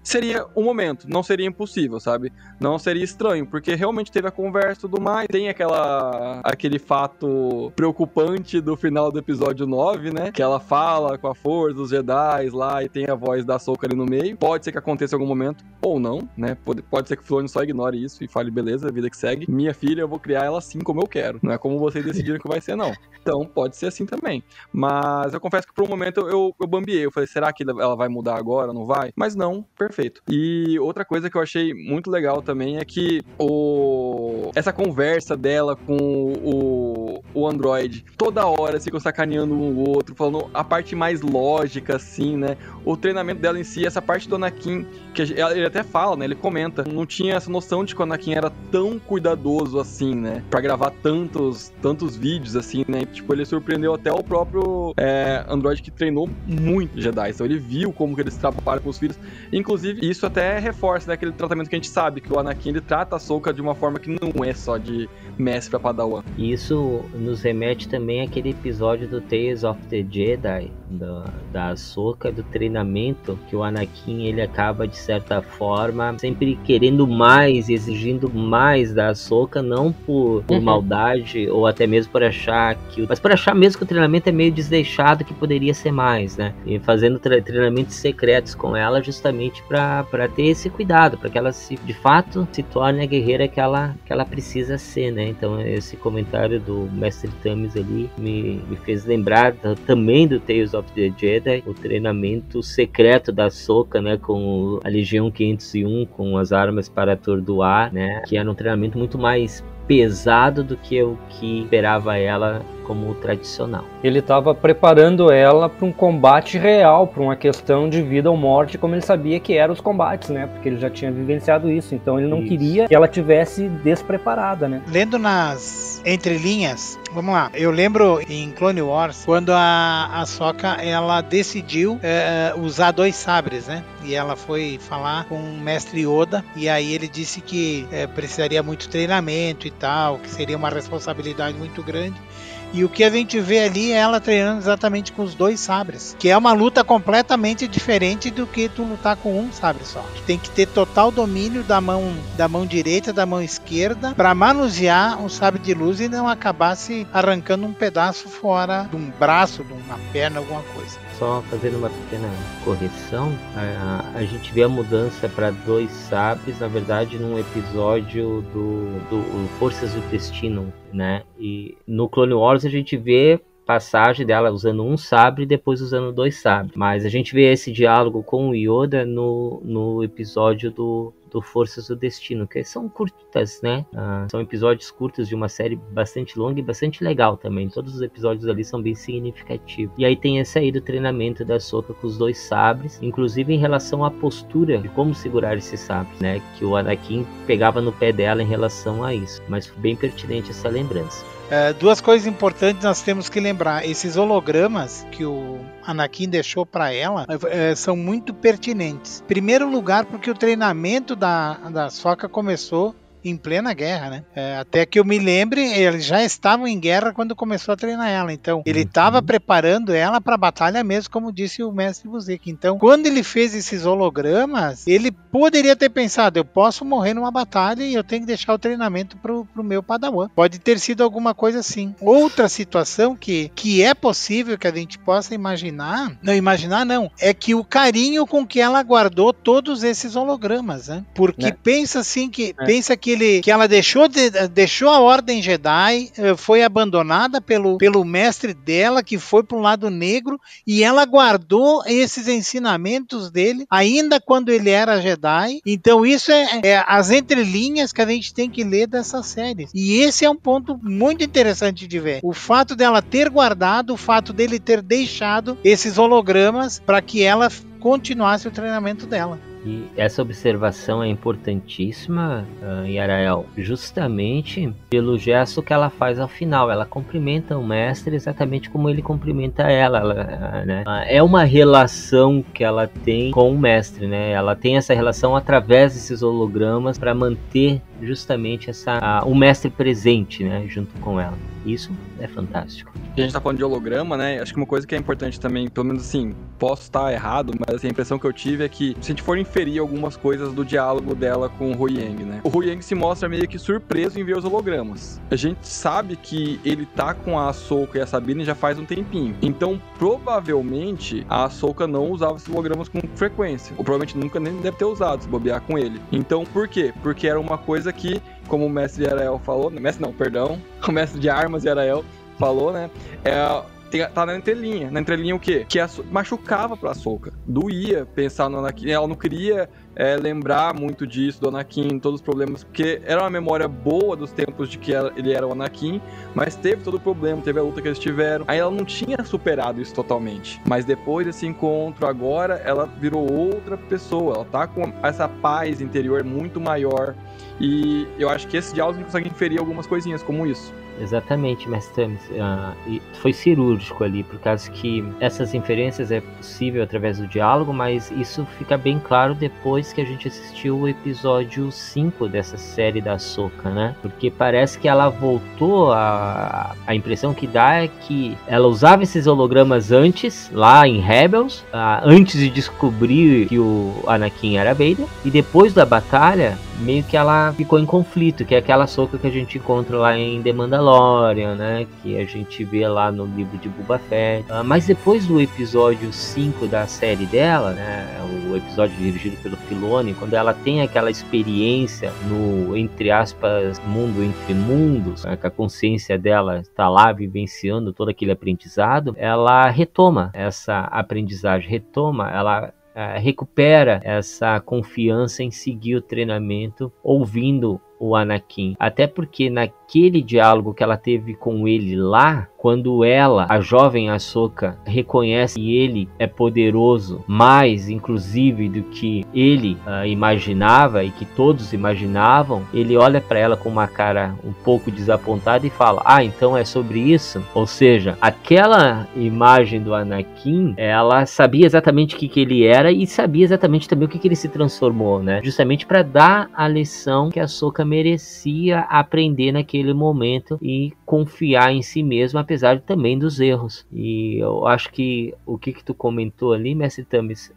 seria o um momento, não seria impossível, sabe? Não seria estranho, porque realmente teve a conversa e tudo mais. Tem aquela aquele fato preocupante do final do episódio 9, né? Que ela fala com a força dos Jedi lá e tem a voz da Soca ali no meio. Pode ser que aconteça em algum momento, ou não, né? Pode, pode ser que o Filoni só ignore isso e fale, beleza, vida que segue. Minha filha, eu vou criar ela assim como eu quero. Não é como vocês decidiram que vai ser, não. Então, pode ser assim também. Mas eu confesso que por um momento eu, eu bambiei. Eu falei, será que ela vai mudar agora? Não vai? Mas não, perfeito. E outra coisa que eu achei muito legal também é que o... essa conversa dela com o, o Android, toda hora se sacaneando um o outro, falando a parte mais lógica, assim, né? O treinamento dela em si, essa parte do Anakin, que ele até fala, né? Ele comenta, não tinha essa noção de que o Anakin era tão cuidadoso assim, né? Pra gravar tantos, tantos vídeos, assim, né? Tipo, ele surpreendeu até o próprio é, Android que treinou muito Jedi. Então ele viu como que eles trabalham com os filhos. Inclusive, isso até reforça né, aquele tratamento que a gente sabe, que o Anakin ele trata a Soka de uma forma que não é só de mestre pra Padawan. Isso nos remete também àquele episódio do Tales of the Jedi, da, da Ahsoka, do treinamento, que o Anakin ele acaba de certa forma sempre querendo mais, exigindo mais da Ahsoka, não por, por uhum. maldade ou até mesmo por achar que, mas por achar mesmo que o treinamento é meio desleixado, que poderia ser mais, né? E fazendo treinamentos secretos com ela justamente para ter esse cuidado, para que ela se, de fato se torne a guerreira que ela, que ela precisa ser, né? Então esse comentário do Mestre Tamis ali me, me fez lembrar também do Tales of the Jedi, o treinamento secreto da Soka, né, com a Legião 501, com as armas para atordoar, né, que era um treinamento muito mais pesado do que o que esperava ela como tradicional. Ele estava preparando ela para um combate real, para uma questão de vida ou morte, como ele sabia que eram os combates, né? Porque ele já tinha vivenciado isso, então ele não isso. queria que ela tivesse despreparada, né? Lendo nas entrelinhas, vamos lá. Eu lembro em Clone Wars quando a, a Soka ela decidiu é, usar dois sabres, né? E ela foi falar com o mestre Yoda e aí ele disse que é, precisaria muito treinamento e tal, que seria uma responsabilidade muito grande. E o que a gente vê ali é ela treinando exatamente com os dois sabres, que é uma luta completamente diferente do que tu lutar com um sabre só. Tu tem que ter total domínio da mão da mão direita, da mão esquerda, para manusear um sabre de luz e não acabar se arrancando um pedaço fora de um braço, de uma perna, alguma coisa só fazendo uma pequena correção, a, a gente vê a mudança para dois sabres, na verdade, num episódio do, do Forças do Destino, né? E no Clone Wars a gente vê passagem dela usando um sabre e depois usando dois sabres. Mas a gente vê esse diálogo com o Yoda no, no episódio do do Forças do Destino, que são curtas, né? Ah, são episódios curtos de uma série bastante longa e bastante legal também. Todos os episódios ali são bem significativos. E aí tem esse aí do treinamento da Soka com os dois sabres, inclusive em relação à postura de como segurar esses sabres, né? Que o Anakin pegava no pé dela em relação a isso. Mas bem pertinente essa lembrança. É, duas coisas importantes nós temos que lembrar: esses hologramas que o Anakin deixou para ela é, são muito pertinentes. Primeiro lugar, porque o treinamento da, da Soca começou em plena guerra, né? É, até que eu me lembre, eles já estavam em guerra quando começou a treinar ela. Então, ele estava uhum. preparando ela para a batalha mesmo, como disse o mestre Buzik. Então, quando ele fez esses hologramas, ele poderia ter pensado: eu posso morrer numa batalha e eu tenho que deixar o treinamento pro, pro meu padawan. Pode ter sido alguma coisa assim. Outra situação que, que é possível que a gente possa imaginar, não imaginar não, é que o carinho com que ela guardou todos esses hologramas, né? Porque é. pensa assim que é. pensa que ele, que ela deixou, de, deixou a Ordem Jedi, eh, foi abandonada pelo, pelo mestre dela, que foi para um lado negro, e ela guardou esses ensinamentos dele, ainda quando ele era Jedi. Então, isso é, é as entrelinhas que a gente tem que ler dessa série. E esse é um ponto muito interessante de ver. O fato dela ter guardado, o fato dele ter deixado esses hologramas para que ela continuasse o treinamento dela. E essa observação é importantíssima, uh, Yarael, justamente pelo gesto que ela faz ao final. Ela cumprimenta o mestre exatamente como ele cumprimenta ela. ela uh, né? uh, é uma relação que ela tem com o mestre, né? Ela tem essa relação através desses hologramas para manter justamente essa o mestre presente, né, junto com ela. Isso é fantástico. a gente tá falando de holograma, né? Acho que uma coisa que é importante também, pelo menos assim, posso estar errado, mas assim, a impressão que eu tive é que se a gente for inferir algumas coisas do diálogo dela com o Hu Yang, né? O Hu Yang se mostra meio que surpreso em ver os hologramas. A gente sabe que ele tá com a Ahsoka e a Sabine já faz um tempinho. Então, provavelmente, a Ahsoka não usava esses hologramas com frequência. Ou provavelmente nunca nem deve ter usado, se bobear com ele. Então, por quê? Porque era uma coisa coisa que, como o mestre Arael falou, mestre não, perdão, o mestre de armas Arael falou, né? É, tem, tá na entrelinha. Na entrelinha o quê? Que a, machucava pra Soca. Doía pensar no Anakin. Ela não queria é, lembrar muito disso, do Anakin, todos os problemas, porque era uma memória boa dos tempos de que ele era o Anakin, mas teve todo o problema, teve a luta que eles tiveram. Aí ela não tinha superado isso totalmente. Mas depois desse encontro, agora, ela virou outra pessoa. Ela tá com essa paz interior muito maior. E eu acho que esse diálogo consegue inferir algumas coisinhas como isso. Exatamente, mestre uh, foi cirúrgico ali, por causa que essas inferências é possível através do diálogo, mas isso fica bem claro depois que a gente assistiu o episódio 5 dessa série da Soca, né? Porque parece que ela voltou a, a impressão que dá é que ela usava esses hologramas antes, lá em Rebels, uh, antes de descobrir que o Anakin era Vader, e depois da batalha, meio que ela ficou em conflito, que é aquela soca que a gente encontra lá em The Mandalorian, né? Que a gente vê lá no livro de Boba Fett. Uh, mas depois do episódio 5 da série dela, né? O episódio dirigido pelo Filoni, quando ela tem aquela experiência no, entre aspas, mundo entre mundos, né, que a consciência dela está lá vivenciando todo aquele aprendizado, ela retoma essa aprendizagem, retoma, ela uh, recupera essa confiança em seguir o treinamento ouvindo o Anakin. Até porque naquele diálogo que ela teve com ele lá, quando ela, a jovem Ahsoka, reconhece que ele é poderoso, mais inclusive do que ele uh, imaginava e que todos imaginavam, ele olha para ela com uma cara um pouco desapontada e fala: "Ah, então é sobre isso?". Ou seja, aquela imagem do Anakin, ela sabia exatamente o que, que ele era e sabia exatamente também o que, que ele se transformou, né? Justamente para dar a lição que a Ahsoka merecia aprender naquele momento e confiar em si mesmo, apesar também dos erros. E eu acho que o que, que tu comentou ali, Mestre Tamis,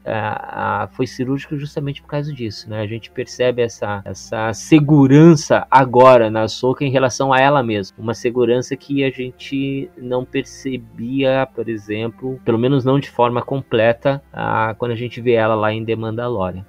foi cirúrgico justamente por causa disso, né? A gente percebe essa, essa segurança agora na Soca em relação a ela mesma. Uma segurança que a gente não percebia, por exemplo, pelo menos não de forma completa, quando a gente vê ela lá em The Mandalorian.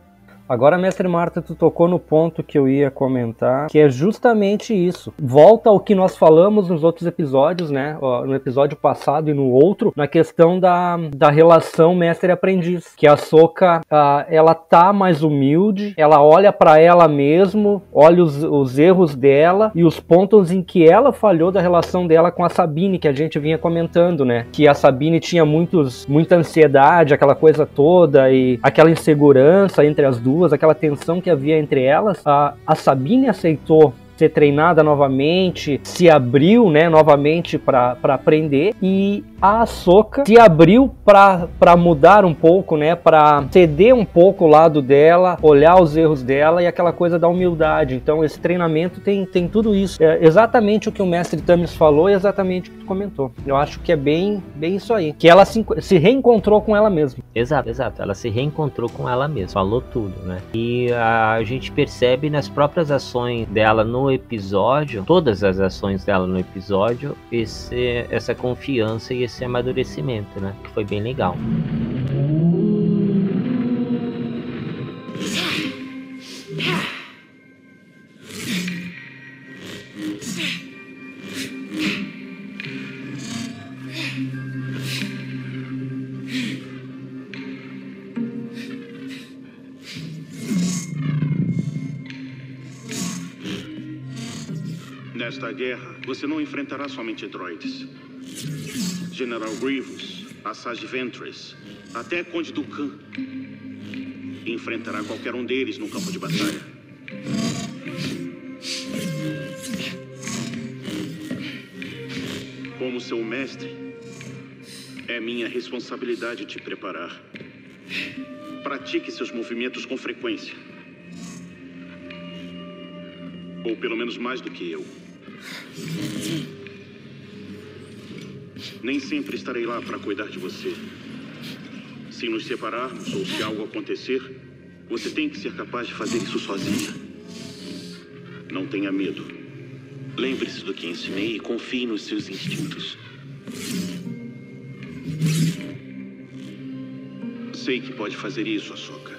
Agora, mestre Marta, tu tocou no ponto que eu ia comentar, que é justamente isso. Volta ao que nós falamos nos outros episódios, né? No episódio passado e no outro, na questão da, da relação mestre-aprendiz. Que a Soca, ela tá mais humilde, ela olha para ela mesmo, olha os, os erros dela e os pontos em que ela falhou da relação dela com a Sabine, que a gente vinha comentando, né? Que a Sabine tinha muitos, muita ansiedade, aquela coisa toda e aquela insegurança entre as duas duas, aquela tensão que havia entre elas, a, a Sabine aceitou ser treinada novamente, se abriu, né, novamente para aprender e a Ahsoka se abriu para mudar um pouco, né, para ceder um pouco o lado dela, olhar os erros dela e aquela coisa da humildade. Então esse treinamento tem, tem tudo isso. É exatamente o que o mestre Tamis falou e exatamente o que tu comentou. Eu acho que é bem, bem isso aí, que ela se, se reencontrou com ela mesma. Exato, exato. Ela se reencontrou com ela mesma, falou tudo, né? E a gente percebe nas próprias ações dela no episódio, todas as ações dela no episódio, esse, essa confiança e esse amadurecimento, né? Que foi bem legal. Você não enfrentará somente droids. General Grievous, Asajj Ventress, até Conde Dukan. Enfrentará qualquer um deles no campo de batalha. Como seu mestre, é minha responsabilidade te preparar. Pratique seus movimentos com frequência. Ou pelo menos mais do que eu. Nem sempre estarei lá para cuidar de você. Se nos separarmos ou se algo acontecer, você tem que ser capaz de fazer isso sozinha. Não tenha medo. Lembre-se do que ensinei e confie nos seus instintos. Sei que pode fazer isso, Ahsoka.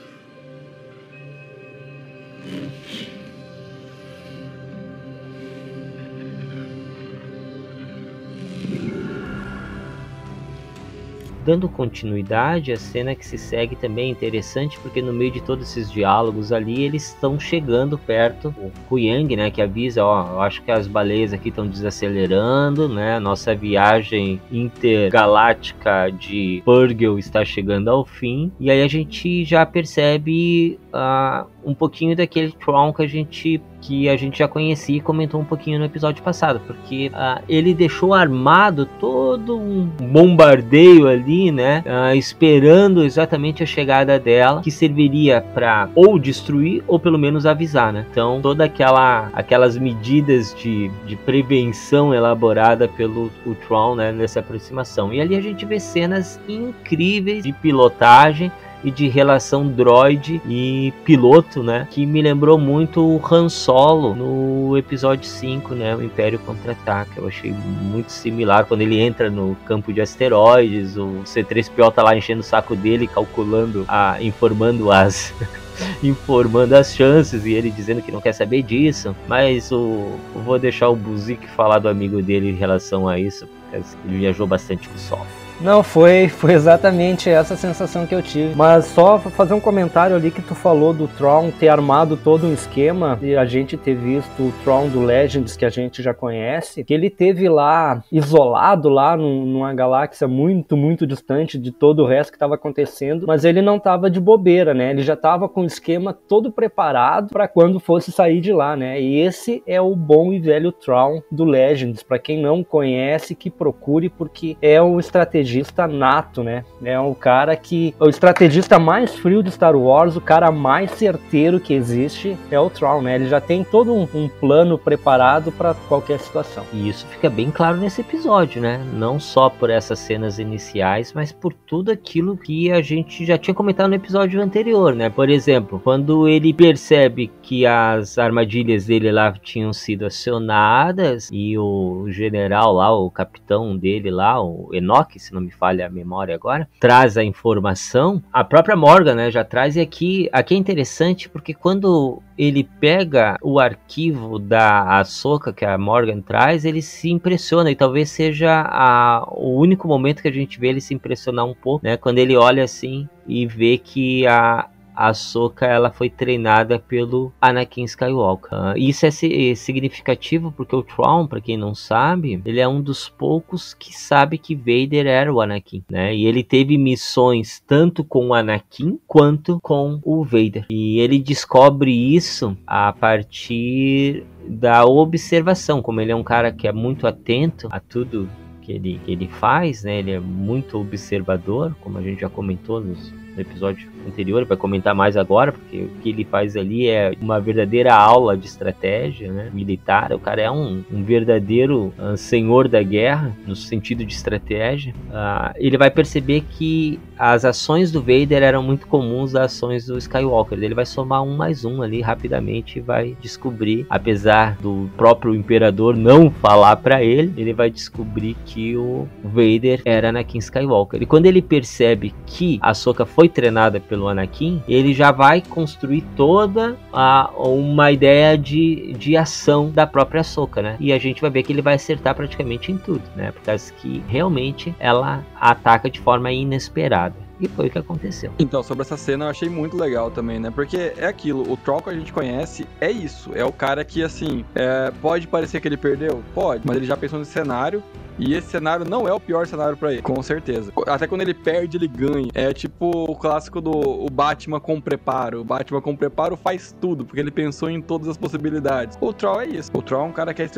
Dando continuidade, a cena que se segue também é interessante porque no meio de todos esses diálogos ali, eles estão chegando perto. O Kuyang, né, que avisa, ó, acho que as baleias aqui estão desacelerando, né? Nossa viagem intergaláctica de Purgil está chegando ao fim. E aí a gente já percebe uh, um pouquinho daquele Tron que a gente que a gente já conhecia e comentou um pouquinho no episódio passado, porque uh, ele deixou armado todo um bombardeio ali, né, uh, esperando exatamente a chegada dela, que serviria para ou destruir ou pelo menos avisar, né? Então toda aquela aquelas medidas de, de prevenção elaborada pelo o Tron, né, nessa aproximação. E ali a gente vê cenas incríveis de pilotagem e de relação droid e piloto, né? Que me lembrou muito o Han Solo no episódio 5, né? O Império Contra-Ataca. Eu achei muito similar quando ele entra no campo de asteroides, o C3PO tá lá enchendo o saco dele, calculando, a, informando as informando as chances e ele dizendo que não quer saber disso. Mas o, vou deixar o Buzik falar do amigo dele em relação a isso, porque ele viajou bastante com o Sol. Não, foi, foi exatamente essa sensação que eu tive. Mas só fazer um comentário ali que tu falou do Tron ter armado todo um esquema e a gente ter visto o Tron do Legends que a gente já conhece, que ele teve lá isolado lá num, numa galáxia muito, muito distante de todo o resto que estava acontecendo, mas ele não estava de bobeira, né? Ele já estava com o esquema todo preparado para quando fosse sair de lá, né? E esse é o bom e velho Tron do Legends. Para quem não conhece, que procure porque é o estrategista estrategista nato, né? É um cara que. O estrategista mais frio de Star Wars, o cara mais certeiro que existe é o Tron, né? Ele já tem todo um, um plano preparado para qualquer situação. E isso fica bem claro nesse episódio, né? Não só por essas cenas iniciais, mas por tudo aquilo que a gente já tinha comentado no episódio anterior, né? Por exemplo, quando ele percebe que as armadilhas dele lá tinham sido acionadas e o general lá, o capitão dele lá, o Enoch, se não me falha a memória agora, traz a informação. A própria Morgan, né, já traz e aqui, aqui é interessante porque quando ele pega o arquivo da Ahsoka que a Morgan traz, ele se impressiona e talvez seja a, o único momento que a gente vê ele se impressionar um pouco, né, quando ele olha assim e vê que a a Ahsoka ela foi treinada pelo Anakin Skywalker. Isso é significativo porque o Tron, para quem não sabe, ele é um dos poucos que sabe que Vader era o Anakin, né? E ele teve missões tanto com o Anakin quanto com o Vader. E ele descobre isso a partir da observação, como ele é um cara que é muito atento a tudo que ele, que ele faz, né? Ele é muito observador, como a gente já comentou nos no episódio anterior, vai comentar mais agora, porque o que ele faz ali é uma verdadeira aula de estratégia né, militar. O cara é um, um verdadeiro uh, senhor da guerra, no sentido de estratégia. Uh, ele vai perceber que as ações do Vader eram muito comuns às ações do Skywalker. Ele vai somar um mais um ali rapidamente e vai descobrir, apesar do próprio imperador não falar para ele, ele vai descobrir que o Vader era Anakin Skywalker. E quando ele percebe que a Soka foi foi treinada pelo Anakin, ele já vai construir toda a, uma ideia de, de ação da própria Soka, né? E a gente vai ver que ele vai acertar praticamente em tudo, né? Por causa que realmente ela ataca de forma inesperada. E foi o que aconteceu. Então, sobre essa cena eu achei muito legal também, né? Porque é aquilo, o Troll que a gente conhece é isso. É o cara que, assim, é, pode parecer que ele perdeu? Pode, mas ele já pensou no cenário e esse cenário não é o pior cenário para ele, com certeza. Até quando ele perde, ele ganha. É tipo o clássico do o Batman com preparo. O Batman com preparo faz tudo, porque ele pensou em todas as possibilidades. O Troll é isso. O Troll é um cara que é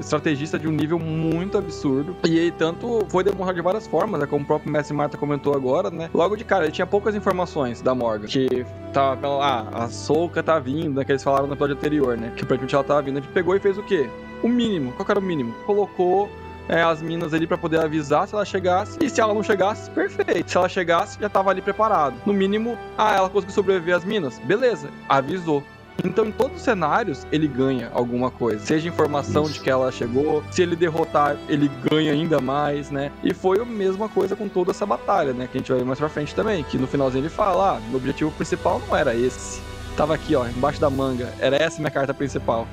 estrategista de um nível muito absurdo. E ele tanto foi demonstrado de várias formas, né? Como o próprio Messi Marta comentou agora, né? Logo de cara, ele tinha poucas informações da Morgan. Que tava, ah, a Soca tá vindo, né? Que eles falaram no episódio anterior, né? Que praticamente ela tava vindo. A gente pegou e fez o quê? O mínimo. Qual era o mínimo? Colocou é, as minas ali para poder avisar se ela chegasse. E se ela não chegasse, perfeito. Se ela chegasse, já tava ali preparado. No mínimo, ah, ela conseguiu sobreviver às minas? Beleza, avisou. Então, em todos os cenários, ele ganha alguma coisa. Seja informação Isso. de que ela chegou, se ele derrotar, ele ganha ainda mais, né? E foi a mesma coisa com toda essa batalha, né? Que a gente vai ver mais pra frente também. Que no finalzinho ele fala: ah, meu objetivo principal não era esse. Tava aqui, ó, embaixo da manga. Era essa minha carta principal.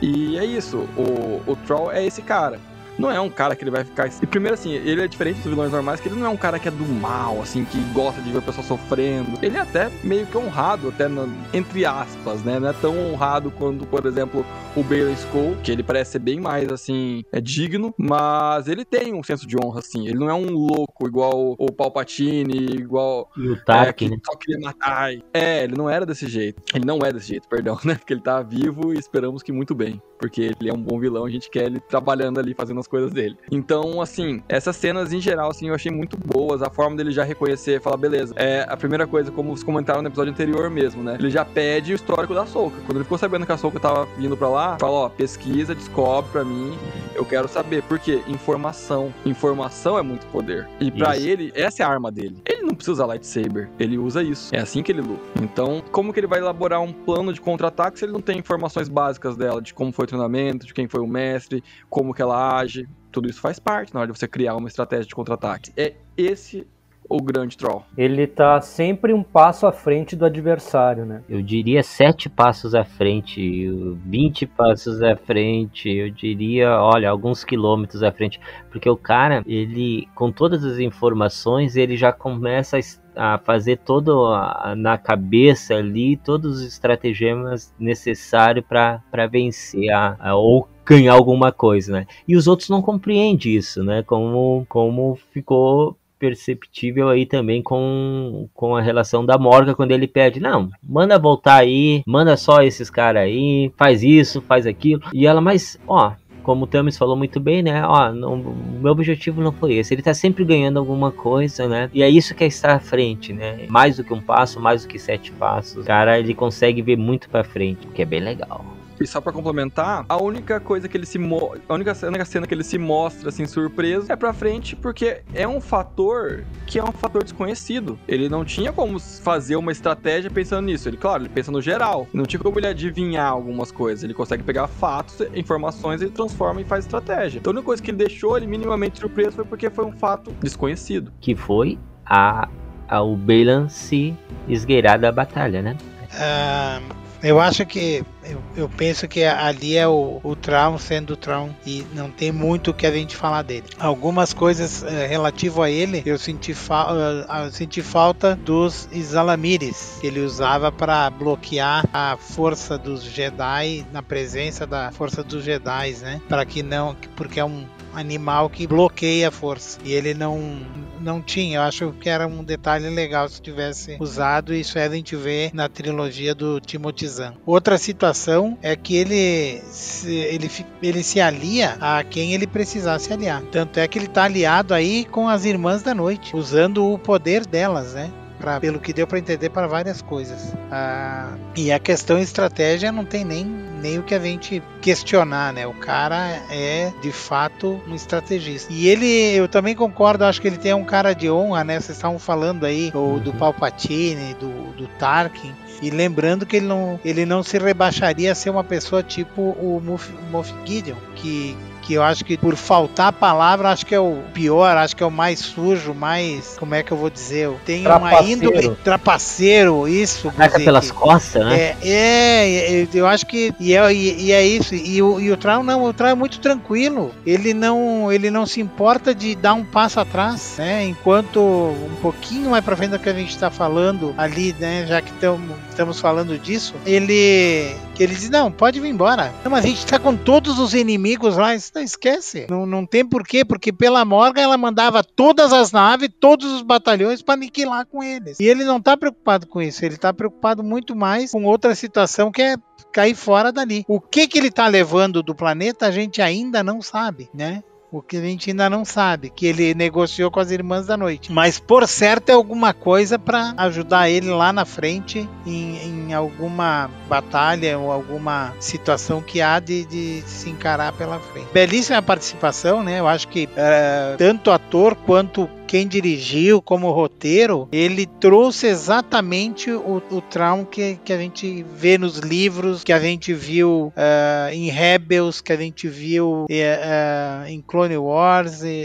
E é isso. O, o Troll é esse cara não é um cara que ele vai ficar. E primeiro, assim, ele é diferente dos vilões normais, que ele não é um cara que é do mal, assim, que gosta de ver a pessoa sofrendo. Ele é até meio que honrado, até no, entre aspas, né? Não é tão honrado quanto, por exemplo, o Baylor Skull, que ele parece ser bem mais, assim, é digno, mas ele tem um senso de honra, assim. Ele não é um louco igual o Palpatine, igual. E o Tarkin, é, que né? só queria matar. É, ele não era desse jeito. Ele não é desse jeito, perdão, né? Porque ele tá vivo e esperamos que muito bem. Porque ele é um bom vilão, a gente quer ele trabalhando ali, fazendo as coisas dele. Então, assim, essas cenas em geral, assim, eu achei muito boas. A forma dele já reconhecer, falar, beleza. É a primeira coisa, como vocês comentaram no episódio anterior mesmo, né? Ele já pede o histórico da Soca. Quando ele ficou sabendo que a Soca tava vindo pra lá, fala, ó, pesquisa, descobre pra mim. Eu quero saber. Por quê? Informação. Informação é muito poder. E pra Isso. ele, essa é a arma dele. Ele não precisa usar lightsaber. Ele usa isso. É assim que ele luta. Então, como que ele vai elaborar um plano de contra-ataque se ele não tem informações básicas dela, de como foi o treinamento, de quem foi o mestre, como que ela age? Tudo isso faz parte na hora de você criar uma estratégia de contra-ataque. É esse o grande troll. Ele tá sempre um passo à frente do adversário, né? Eu diria sete passos à frente, 20 passos à frente, eu diria, olha, alguns quilômetros à frente, porque o cara, ele, com todas as informações, ele já começa a, a fazer todo a, na cabeça ali, todos os estratagemas necessários para vencer a, a, ou ganhar alguma coisa, né? E os outros não compreendem isso, né? Como, como ficou perceptível aí também com, com a relação da Morga quando ele pede, não, manda voltar aí, manda só esses caras aí, faz isso, faz aquilo. E ela, mas, ó, como o Tamis falou muito bem, né? Ó, não, o meu objetivo não foi esse. Ele tá sempre ganhando alguma coisa, né? E é isso que é estar à frente, né? Mais do que um passo, mais do que sete passos. Cara, ele consegue ver muito pra frente, que é bem legal. E só pra complementar, a única coisa que ele se mo... a única, a única cena que ele se mostra assim surpreso é pra frente porque é um fator que é um fator desconhecido. Ele não tinha como fazer uma estratégia pensando nisso. Ele, claro, ele pensa no geral. Não tinha como ele adivinhar algumas coisas. Ele consegue pegar fatos, informações e transforma e faz estratégia. Então a única coisa que ele deixou ele minimamente surpreso foi porque foi um fato desconhecido. Que foi a, a o Balan se esgueirar da batalha, né? Uh, eu acho que. Eu, eu, penso que ali é o, o Traum sendo o Traum e não tem muito o que a gente falar dele. Algumas coisas uh, relativo a ele eu senti, fa uh, senti falta dos Isalamires que ele usava para bloquear a força dos Jedi na presença da força dos Jedi, né? Para que não. Porque é um animal que bloqueia a força. E ele não não tinha. Eu acho que era um detalhe legal se tivesse usado. Isso é a gente vê na trilogia do Timothy. Outra situação é que ele se, ele, ele se alia a quem ele precisar se aliar. Tanto é que ele está aliado aí com as Irmãs da Noite, usando o poder delas, né? Pra, pelo que deu para entender para várias coisas. Ah, e a questão estratégia não tem nem, nem o que a gente questionar, né? O cara é de fato um estrategista. E ele, eu também concordo, acho que ele tem um cara de honra, né? Vocês estavam falando aí do, do Palpatine, do, do Tarkin. E lembrando que ele não, ele não se rebaixaria a ser uma pessoa tipo o Moff, Moff Gideon, que, que eu acho que por faltar a palavra, acho que é o pior, acho que é o mais sujo, mais. Como é que eu vou dizer? Tem uma índole trapaceiro, isso. Ataca pelas costas, né? É, é, eu acho que. E é, e, é isso. E o, e o Trau não, o Trau é muito tranquilo. Ele não, ele não se importa de dar um passo atrás, né? Enquanto um pouquinho mais pra frente do que a gente está falando ali, né? Já que tamo, estamos falando disso, ele. Ele diz, não, pode vir embora. Não, mas a gente tá com todos os inimigos lá. Não esquece. Não, não tem porquê, porque pela Morgan ela mandava todas as naves, todos os batalhões para aniquilar com eles. E ele não tá preocupado com isso, ele tá preocupado muito mais com outra situação que é cair fora dali. O que que ele tá levando do planeta a gente ainda não sabe, né? O que a gente ainda não sabe, que ele negociou com as Irmãs da Noite. Mas por certo é alguma coisa para ajudar ele lá na frente em, em, alguma batalha ou alguma situação que há de, de, se encarar pela frente. Belíssima participação, né? Eu acho que uh, tanto ator quanto quem dirigiu como roteiro, ele trouxe exatamente o, o trauma que, que a gente vê nos livros, que a gente viu uh, em Rebels, que a gente viu uh, em Clone Wars. É,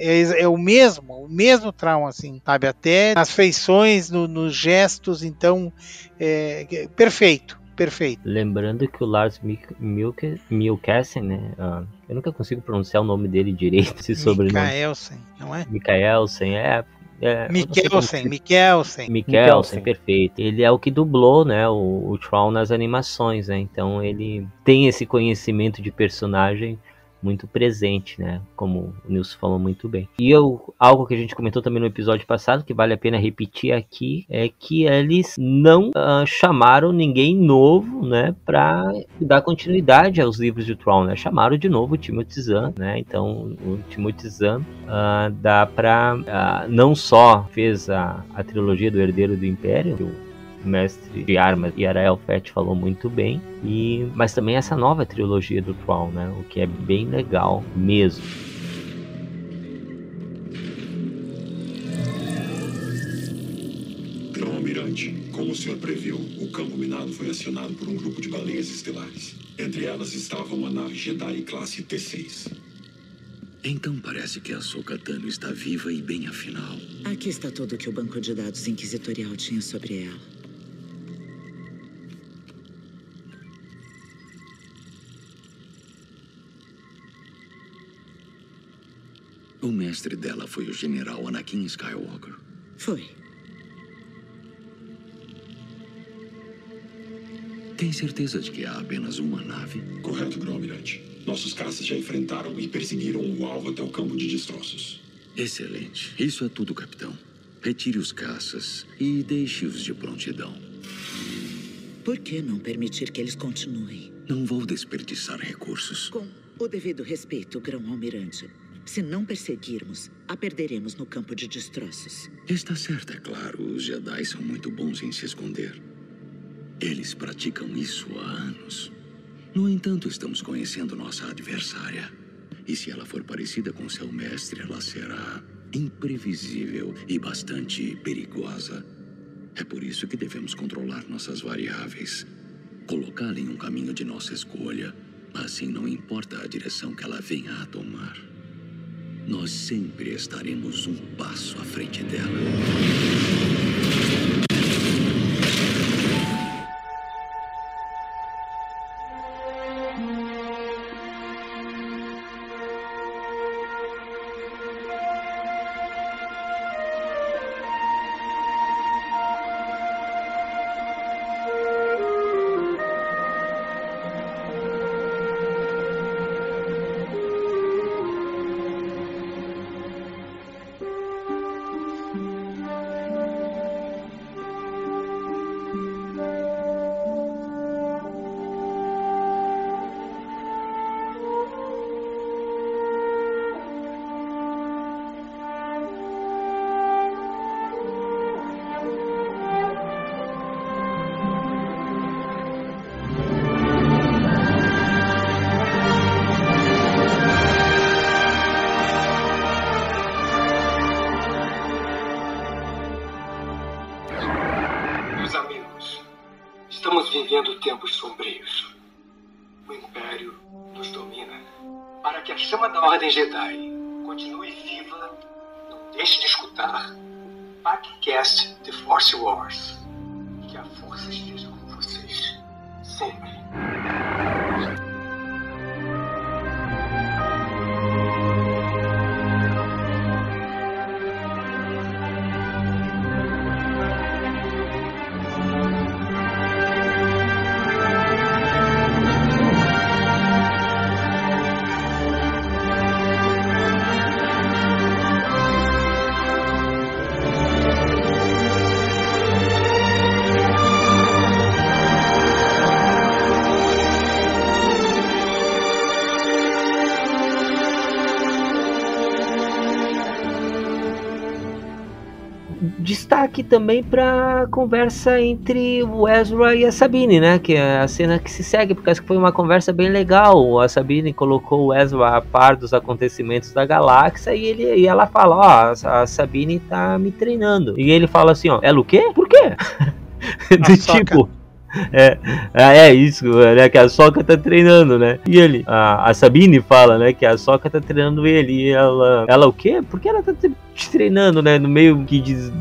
é, é, o mesmo, o mesmo trauma, assim, sabe? Até nas feições, no, nos gestos, então, é, perfeito perfeito. Lembrando que o Lars Milkassen, né, uh, Eu nunca consigo pronunciar o nome dele direito, esse sobrenome. Mikaelsen, não é? Mikaelsen, é. É, Mikkelsen, Mikkelsen. Mikkelsen, perfeito. Ele é o que dublou, né, o, o Troll nas animações, né? Então ele tem esse conhecimento de personagem muito presente, né? Como o Nilson falou muito bem. E eu, algo que a gente comentou também no episódio passado, que vale a pena repetir aqui, é que eles não uh, chamaram ninguém novo, né? Para dar continuidade aos livros de Tron, né? Chamaram de novo o Timothy Zahn, né? Então o Timothy Zahn uh, dá para uh, não só fez a, a trilogia do Herdeiro do Império, mestre de armas Yarael Fett falou muito bem. E mas também essa nova trilogia do Tron, né? O que é bem legal mesmo. Grão Almirante, como o senhor previu, o campo minado foi acionado por um grupo de baleias estelares. Entre elas estava uma nave Jedi classe T6. Então parece que a Sokatano está viva e bem afinal. Aqui está tudo que o banco de dados inquisitorial tinha sobre ela. O mestre dela foi o general Anakin Skywalker. Foi. Tem certeza de que há apenas uma nave? Correto, Grão-Almirante. Nossos caças já enfrentaram e perseguiram o alvo até o campo de destroços. Excelente. Isso é tudo, capitão. Retire os caças e deixe-os de prontidão. Por que não permitir que eles continuem? Não vou desperdiçar recursos. Com o devido respeito, Grão-Almirante. Se não perseguirmos, a perderemos no campo de destroços. Está certo, é claro. Os Jedi são muito bons em se esconder. Eles praticam isso há anos. No entanto, estamos conhecendo nossa adversária. E se ela for parecida com seu mestre, ela será imprevisível e bastante perigosa. É por isso que devemos controlar nossas variáveis. Colocá-la em um caminho de nossa escolha. Assim, não importa a direção que ela venha a tomar nós sempre estaremos um passo à frente dela. Também para conversa entre o Ezra e a Sabine, né? Que é a cena que se segue, porque acho que foi uma conversa bem legal. A Sabine colocou o Ezra a par dos acontecimentos da galáxia e, ele, e ela fala: Ó, a Sabine tá me treinando. E ele fala assim: Ó, ela o quê? Por quê? Do tipo. É, é isso, né? Que a Soca tá treinando, né? E ele, a, a Sabine fala, né? Que a Soca tá treinando ele. E ela, ela o quê? Por que ela tá te treinando, né? No meio que diz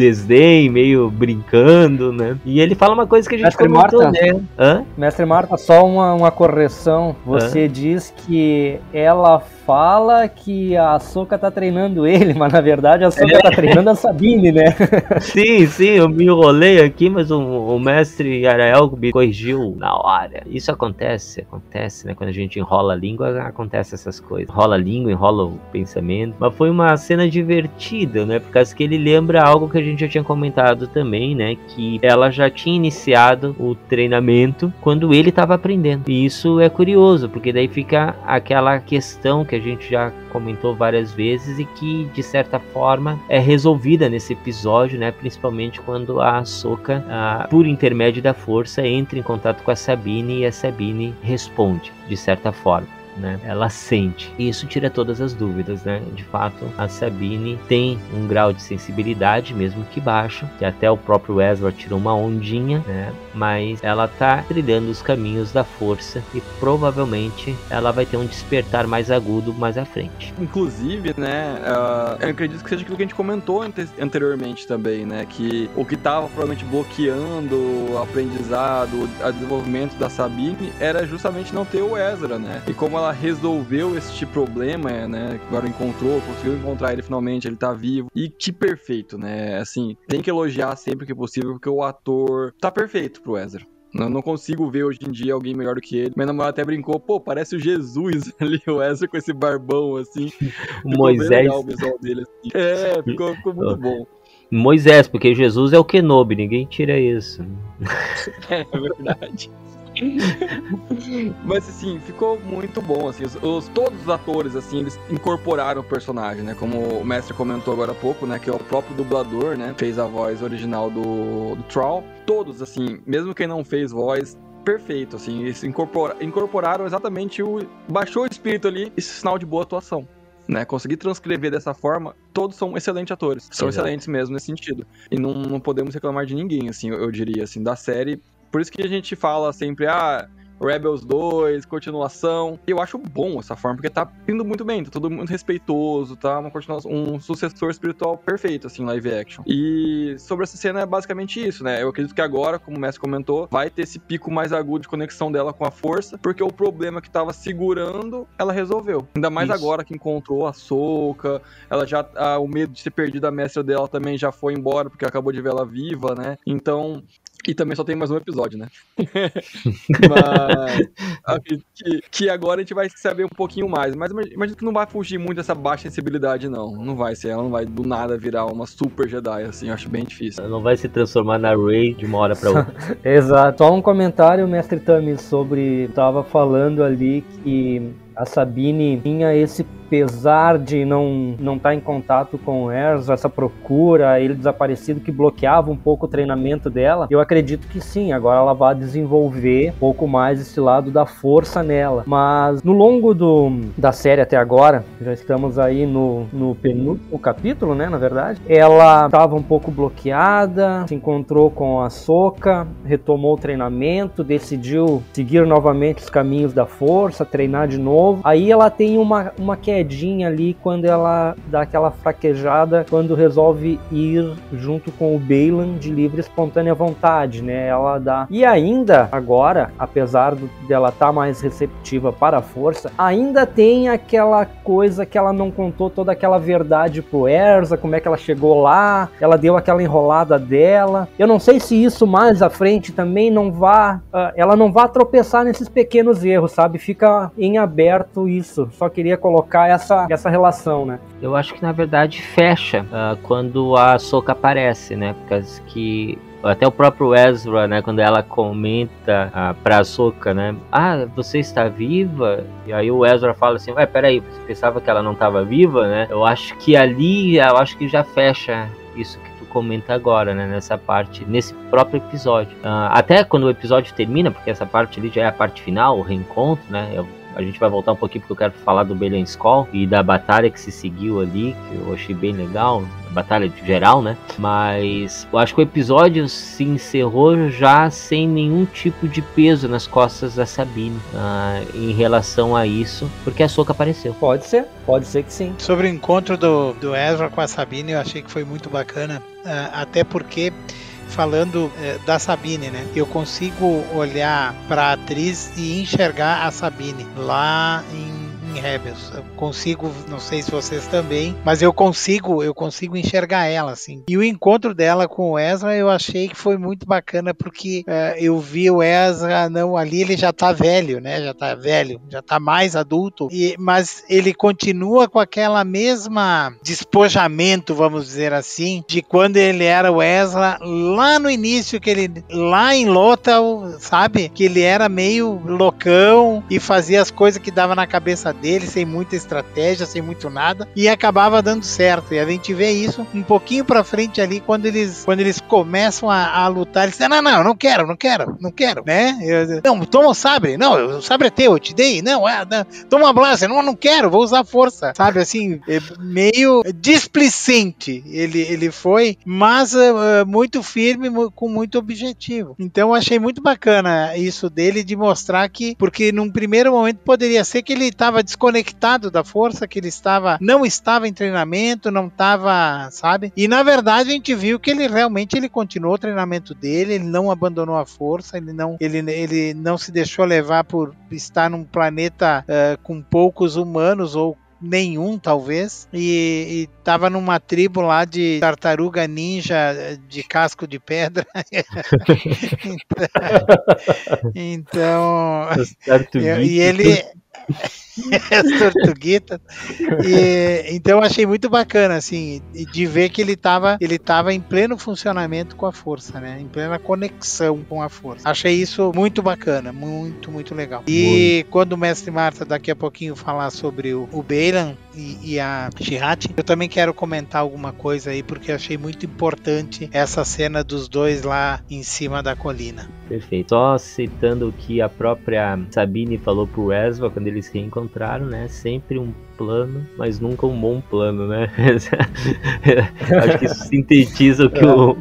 desdém, meio brincando, né? E ele fala uma coisa que a gente Mestre comentou, Marta, né? Hã? Mestre Marta, só uma, uma correção. Você diz que ela fala que a Soca tá treinando ele, mas na verdade a Soca É. tá treinando a Sabine, né? Sim, sim, eu me enrolei aqui, mas o, o mestre Arael me corrigiu na hora. Isso acontece, acontece, né? Quando a gente enrola a língua, acontece essas coisas. Enrola a língua, enrola o pensamento. Mas foi uma cena divertida, né? Por causa que ele lembra algo que a gente já tinha comentado também, né? Que ela já tinha iniciado o treinamento quando ele estava aprendendo. E isso é curioso, porque daí fica aquela questão que a gente já comentou várias vezes e que de certa forma é resolvida nesse episódio, né? Principalmente quando a Ahsoka, ah, por intermédio da força, entra em contato com a Sabine e a Sabine responde de certa forma. Né? Ela sente. E isso tira todas as dúvidas, né? De fato, a Sabine tem um grau de sensibilidade, mesmo que baixo, que até o próprio Ezra tirou uma ondinha, né? Mas ela tá trilhando os caminhos da força e provavelmente ela vai ter um despertar mais agudo mais à frente. Inclusive, né, ah, eu acredito que seja aquilo que a gente comentou ante- anteriormente também, né, que o que estava provavelmente bloqueando o aprendizado, o desenvolvimento da Sabine era justamente não ter o Ezra, né, e como ela resolveu este problema, né, agora encontrou, conseguiu encontrar ele finalmente, ele tá vivo, e que perfeito, né, assim, tem que elogiar sempre que possível, porque o ator tá perfeito pro Ezra. Não, não consigo ver hoje em dia alguém melhor do que ele. Minha namorada até brincou, pô, parece o Jesus ali, o Ezra com esse barbão assim. Bem Moisés. o visual dele, assim. É, ficou, ficou muito bom. Moisés, porque Jesus é o Kenobi, ninguém tira isso. É verdade. Mas assim, ficou muito bom, assim, os, os- todos os atores, assim, eles incorporaram o personagem, né, como o mestre comentou agora há pouco, né, que é o próprio dublador, né, fez a voz original do, do Troll, todos, assim, mesmo quem não fez voz, perfeito, assim, eles incorpora, incorporaram exatamente o, baixou o espírito ali, esse sinal de boa atuação. Né, conseguir transcrever dessa forma, todos são excelentes atores. São Exato. excelentes mesmo nesse sentido. E não, não podemos reclamar de ninguém, assim, eu, eu diria, assim, da série. Por isso que a gente fala sempre, ah, Rebels 2, continuação. E eu acho bom essa forma, porque tá indo muito bem, tá tudo muito respeitoso, tá uma continuação, um sucessor espiritual perfeito, assim, live action. E sobre essa cena é basicamente isso, né? Eu acredito que agora, como o Messi comentou, vai ter esse pico mais agudo de conexão dela com a força, porque o problema que tava segurando, ela resolveu. Ainda mais Isso. agora que encontrou a Soca, ela já. ah, o medo de ter perdido a mestra dela também já foi embora, porque acabou de ver ela viva, né? Então. E também só tem mais um episódio, né? Mas que, que agora a gente vai saber um pouquinho mais. Mas imag- imagino que não vai fugir muito dessa baixa sensibilidade, não. Não vai ser. Ela não vai do nada virar uma super Jedi, assim. Eu acho bem difícil. Ela não vai se transformar na Rey de uma hora pra outra. Exato. Só um comentário, mestre Tami, sobre. Tava falando ali que a Sabine tinha esse pesar de não não estar em contato com o Erzo, essa procura, ele desaparecido que bloqueava um pouco o treinamento dela. Eu acredito que sim, agora ela vai desenvolver um pouco mais esse lado da força nela. Mas no longo do, da série até agora, já estamos aí no, no penúltimo capítulo, né, na verdade, ela estava um pouco bloqueada, se encontrou com a Soca, retomou o treinamento, decidiu seguir novamente os caminhos da força, treinar de novo. Aí ela tem uma, uma quedinha ali quando ela dá aquela fraquejada, quando resolve ir junto com o Bailan de livre espontânea vontade, né? Ela dá. E ainda, agora, apesar dela estar mais receptiva para a força, ainda tem aquela coisa que ela não contou toda aquela verdade pro Erza, como é que ela chegou lá, ela deu aquela enrolada dela. Eu não sei se isso mais à frente também não vá, ah, ela não vá tropeçar nesses pequenos erros, sabe? Fica em aberto isso. Só queria colocar essa, essa relação, né? Eu acho que na verdade fecha ah, quando a Soka aparece, né? Porque que até o próprio Ezra, né, quando ela comenta ah, pra Soka, né? Ah, você está viva? E aí o Ezra fala assim, ué, peraí, você pensava que ela não estava viva, né? Eu acho que ali, eu acho que já fecha isso que tu comenta agora, né? Nessa parte, nesse próprio episódio. Ah, até quando o episódio termina, porque essa parte ali já é a parte final, o reencontro, né? Eu a gente vai voltar um pouquinho porque eu quero falar do Belen Skull e da batalha que se seguiu ali, que eu achei bem legal, batalha de geral, né? Mas eu acho que o episódio se encerrou já sem nenhum tipo de peso nas costas da Sabine uh, em relação a isso, porque a Soca apareceu. Pode ser, pode ser que sim. Sobre o encontro do, do Ezra com a Sabine, eu achei que foi muito bacana, uh, até porque falando uh, da Sabine, né? Eu consigo olhar para a atriz e enxergar a Sabine lá em em Rebels. Eu consigo, não sei se vocês também, mas eu consigo, eu consigo enxergar ela assim. E o encontro dela com o Ezra eu achei que foi muito bacana porque uh, eu vi o Ezra não ali ele já tá velho, né? Já tá velho, já tá mais adulto. E mas ele continua com aquela mesma despojamento, vamos dizer assim, de quando ele era o Ezra lá no início que ele lá em Lothal, sabe? Que ele era meio loucão e fazia as coisas que dava na cabeça dele, sem muita estratégia, sem muito nada, e acabava dando certo. E a gente vê isso um pouquinho para frente ali, quando eles, quando eles começam a, a lutar, eles dizem, não, não, não quero, não quero, não quero, né? Eu, não, toma o sabre, não, o sabre é teu, eu te dei, não, é, não toma a blaster, não, não quero, vou usar força, sabe, assim, é meio displicente ele, ele foi, mas uh, muito firme, com muito objetivo. Então achei muito bacana isso dele de mostrar que, porque num primeiro momento poderia ser que ele estava desconectado da força, que ele estava não estava em treinamento, não estava, sabe? E na verdade a gente viu que ele realmente ele continuou o treinamento dele, ele não abandonou a força, ele não ele, ele não se deixou levar por estar num planeta uh, com poucos humanos ou nenhum, talvez, e, estava numa tribo lá de tartaruga ninja de casco de pedra. então, então e ele as tortuguitas. E, então achei muito bacana, assim, de ver que ele estava ele tava em pleno funcionamento com a força, né? Em plena conexão com a força. Achei isso muito bacana, muito, muito legal. E muito. quando o mestre Marta daqui a pouquinho falar sobre o, o Beilan e, e a Shihat, eu também quero comentar alguma coisa aí, porque achei muito importante essa cena dos dois lá em cima da colina. Perfeito. Só citando o que a própria Sabine falou pro Ezra quando eles se reencontraram, né? Sempre um plano, mas nunca um bom plano, né? Acho que isso sintetiza o que, o,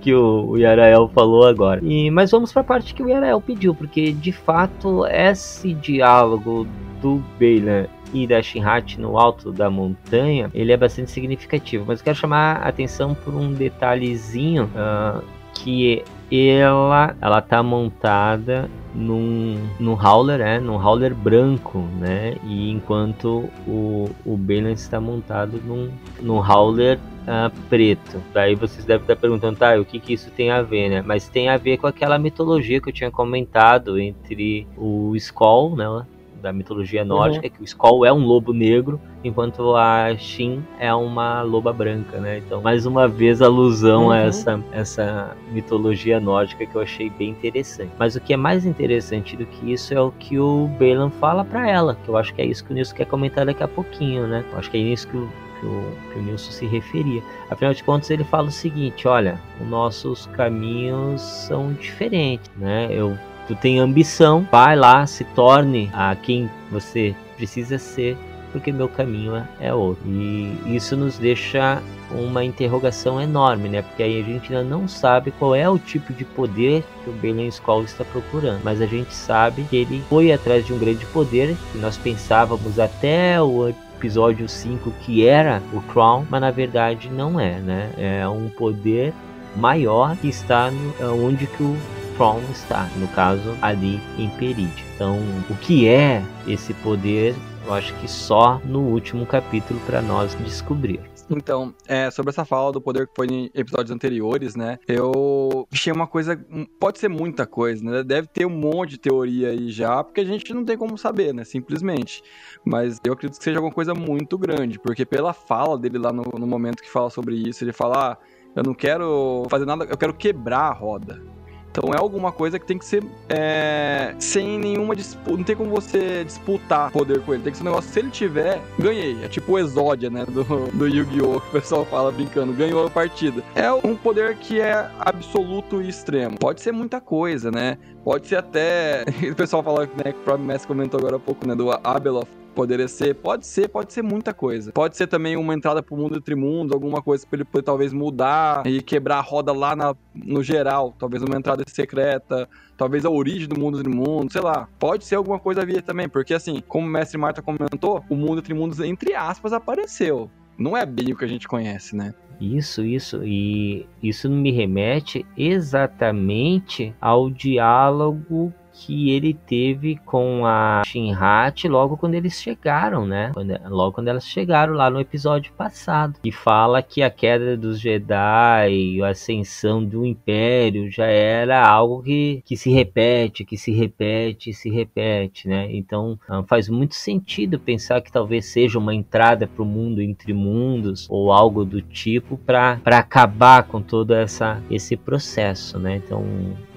que o Yarael falou agora. E, mas vamos para a parte que o Yarael pediu, porque de fato esse diálogo do Beilan e da Shinhat no alto da montanha, ele é bastante significativo. Mas eu quero chamar a atenção por um detalhezinho uh, que ela ela tá montada num, num hauler, né? Num hauler branco, né? E enquanto o, o Balance está montado num, num hauler uh, preto. Daí vocês devem estar perguntando, tá, o que que isso tem a ver, né? Mas tem a ver com aquela mitologia que eu tinha comentado entre o Skoll, né? Da mitologia nórdica, uhum. que o Skoll é um lobo negro, enquanto a Shin é uma loba branca, né? Então, mais uma vez, alusão uhum. a essa, essa mitologia nórdica que eu achei bem interessante. Mas o que é mais interessante do que isso é o que o Balan fala para ela, que eu acho que é isso que o Nilson quer comentar daqui a pouquinho, né? Eu acho que é isso que o que o, que o Nilson se referia. Afinal de contas, ele fala o seguinte: olha, os nossos caminhos são diferentes, né? Eu tu tem ambição, vai lá, se torne a quem você precisa ser, porque meu caminho é, é outro. E isso nos deixa uma interrogação enorme, né? Porque aí a gente ainda não sabe qual é o tipo de poder que o Belen Skull está procurando, mas a gente sabe que ele foi atrás de um grande poder que nós pensávamos até o episódio 5 que era o Crown, mas na verdade não é, né? É um poder maior que está no, onde que o From está, no caso ali em Perid. Então, o que é esse poder? Eu acho que só no último capítulo para nós descobrir. Então, é, sobre essa fala do poder que foi em episódios anteriores, né? Eu achei uma coisa. Pode ser muita coisa, né? Deve ter um monte de teoria aí já, porque a gente não tem como saber, né? Simplesmente. Mas eu acredito que seja alguma coisa muito grande, porque pela fala dele lá no, no momento que fala sobre isso, ele fala: ah, eu não quero fazer nada, eu quero quebrar a roda. Então é alguma coisa que tem que ser é, sem nenhuma disputa. Não tem como você disputar poder com ele. Tem que ser um negócio. Se ele tiver, ganhei. É tipo o Exódia, né? Do, do Yu-Gi-Oh! que o pessoal fala brincando. Ganhou a partida. É um poder que é absoluto e extremo. Pode ser muita coisa, né? Pode ser até. O pessoal fala, né? Que o próprio Messi comentou agora há pouco, né? Do Abeloth poderia ser, pode ser, pode ser muita coisa. Pode ser também uma entrada pro mundo entre mundos, alguma coisa pra ele poder talvez mudar e quebrar a roda lá na, no geral, talvez uma entrada secreta, talvez a origem do mundo entre mundos, sei lá. Pode ser alguma coisa via também, porque assim, como o mestre Marta comentou, o mundo entre mundos entre aspas apareceu. Não é bem o que a gente conhece, né? Isso, isso. E isso me remete exatamente ao diálogo que ele teve com a Shinhat logo quando eles chegaram, né? Quando, logo quando elas chegaram lá no episódio passado. Que fala que a queda dos Jedi, a ascensão do Império já era algo que, que se repete, que se repete, se repete, né? Então ah, faz muito sentido pensar que talvez seja uma entrada para o mundo entre mundos ou algo do tipo para acabar com todo essa, esse processo, né? Então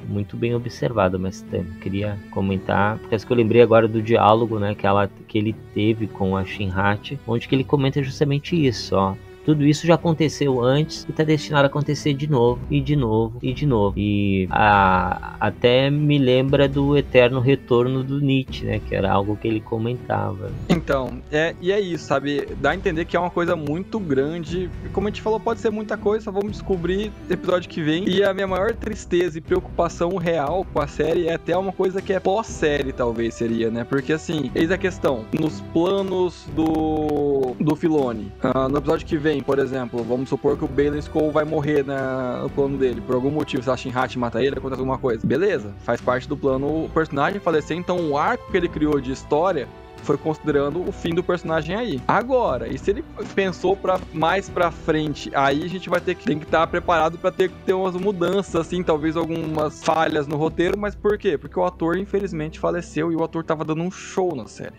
muito bem observado, mas queria comentar, porque acho que eu lembrei agora do diálogo, né, que, ela, que ele teve com a Shinhat, onde que ele comenta justamente isso, ó. Tudo isso já aconteceu antes e está destinado a acontecer de novo e de novo e de novo. E a, até me lembra do eterno retorno do Nietzsche, né? Que era algo que ele comentava. Então, é, e é isso, sabe? Dá a entender que é uma coisa muito grande. Como a gente falou, pode ser muita coisa, vamos descobrir episódio que vem. E a minha maior tristeza e preocupação real com a série é até uma coisa que é pós-série, talvez seria, né? Porque assim, eis a questão. Nos planos do, do Filone, uh, no episódio que vem por exemplo, vamos supor que o Balen Skull vai morrer na, no plano dele, por algum motivo, se a Shinhat mata ele, acontece alguma coisa. Beleza, faz parte do plano o personagem falecer, então o arco que ele criou de história foi considerando o fim do personagem aí. Agora, e se ele pensou para mais para frente, aí a gente vai ter que tem que estar tá preparado para ter que ter umas mudanças assim, talvez algumas falhas no roteiro, mas por quê? Porque o ator infelizmente faleceu e o ator tava dando um show na série.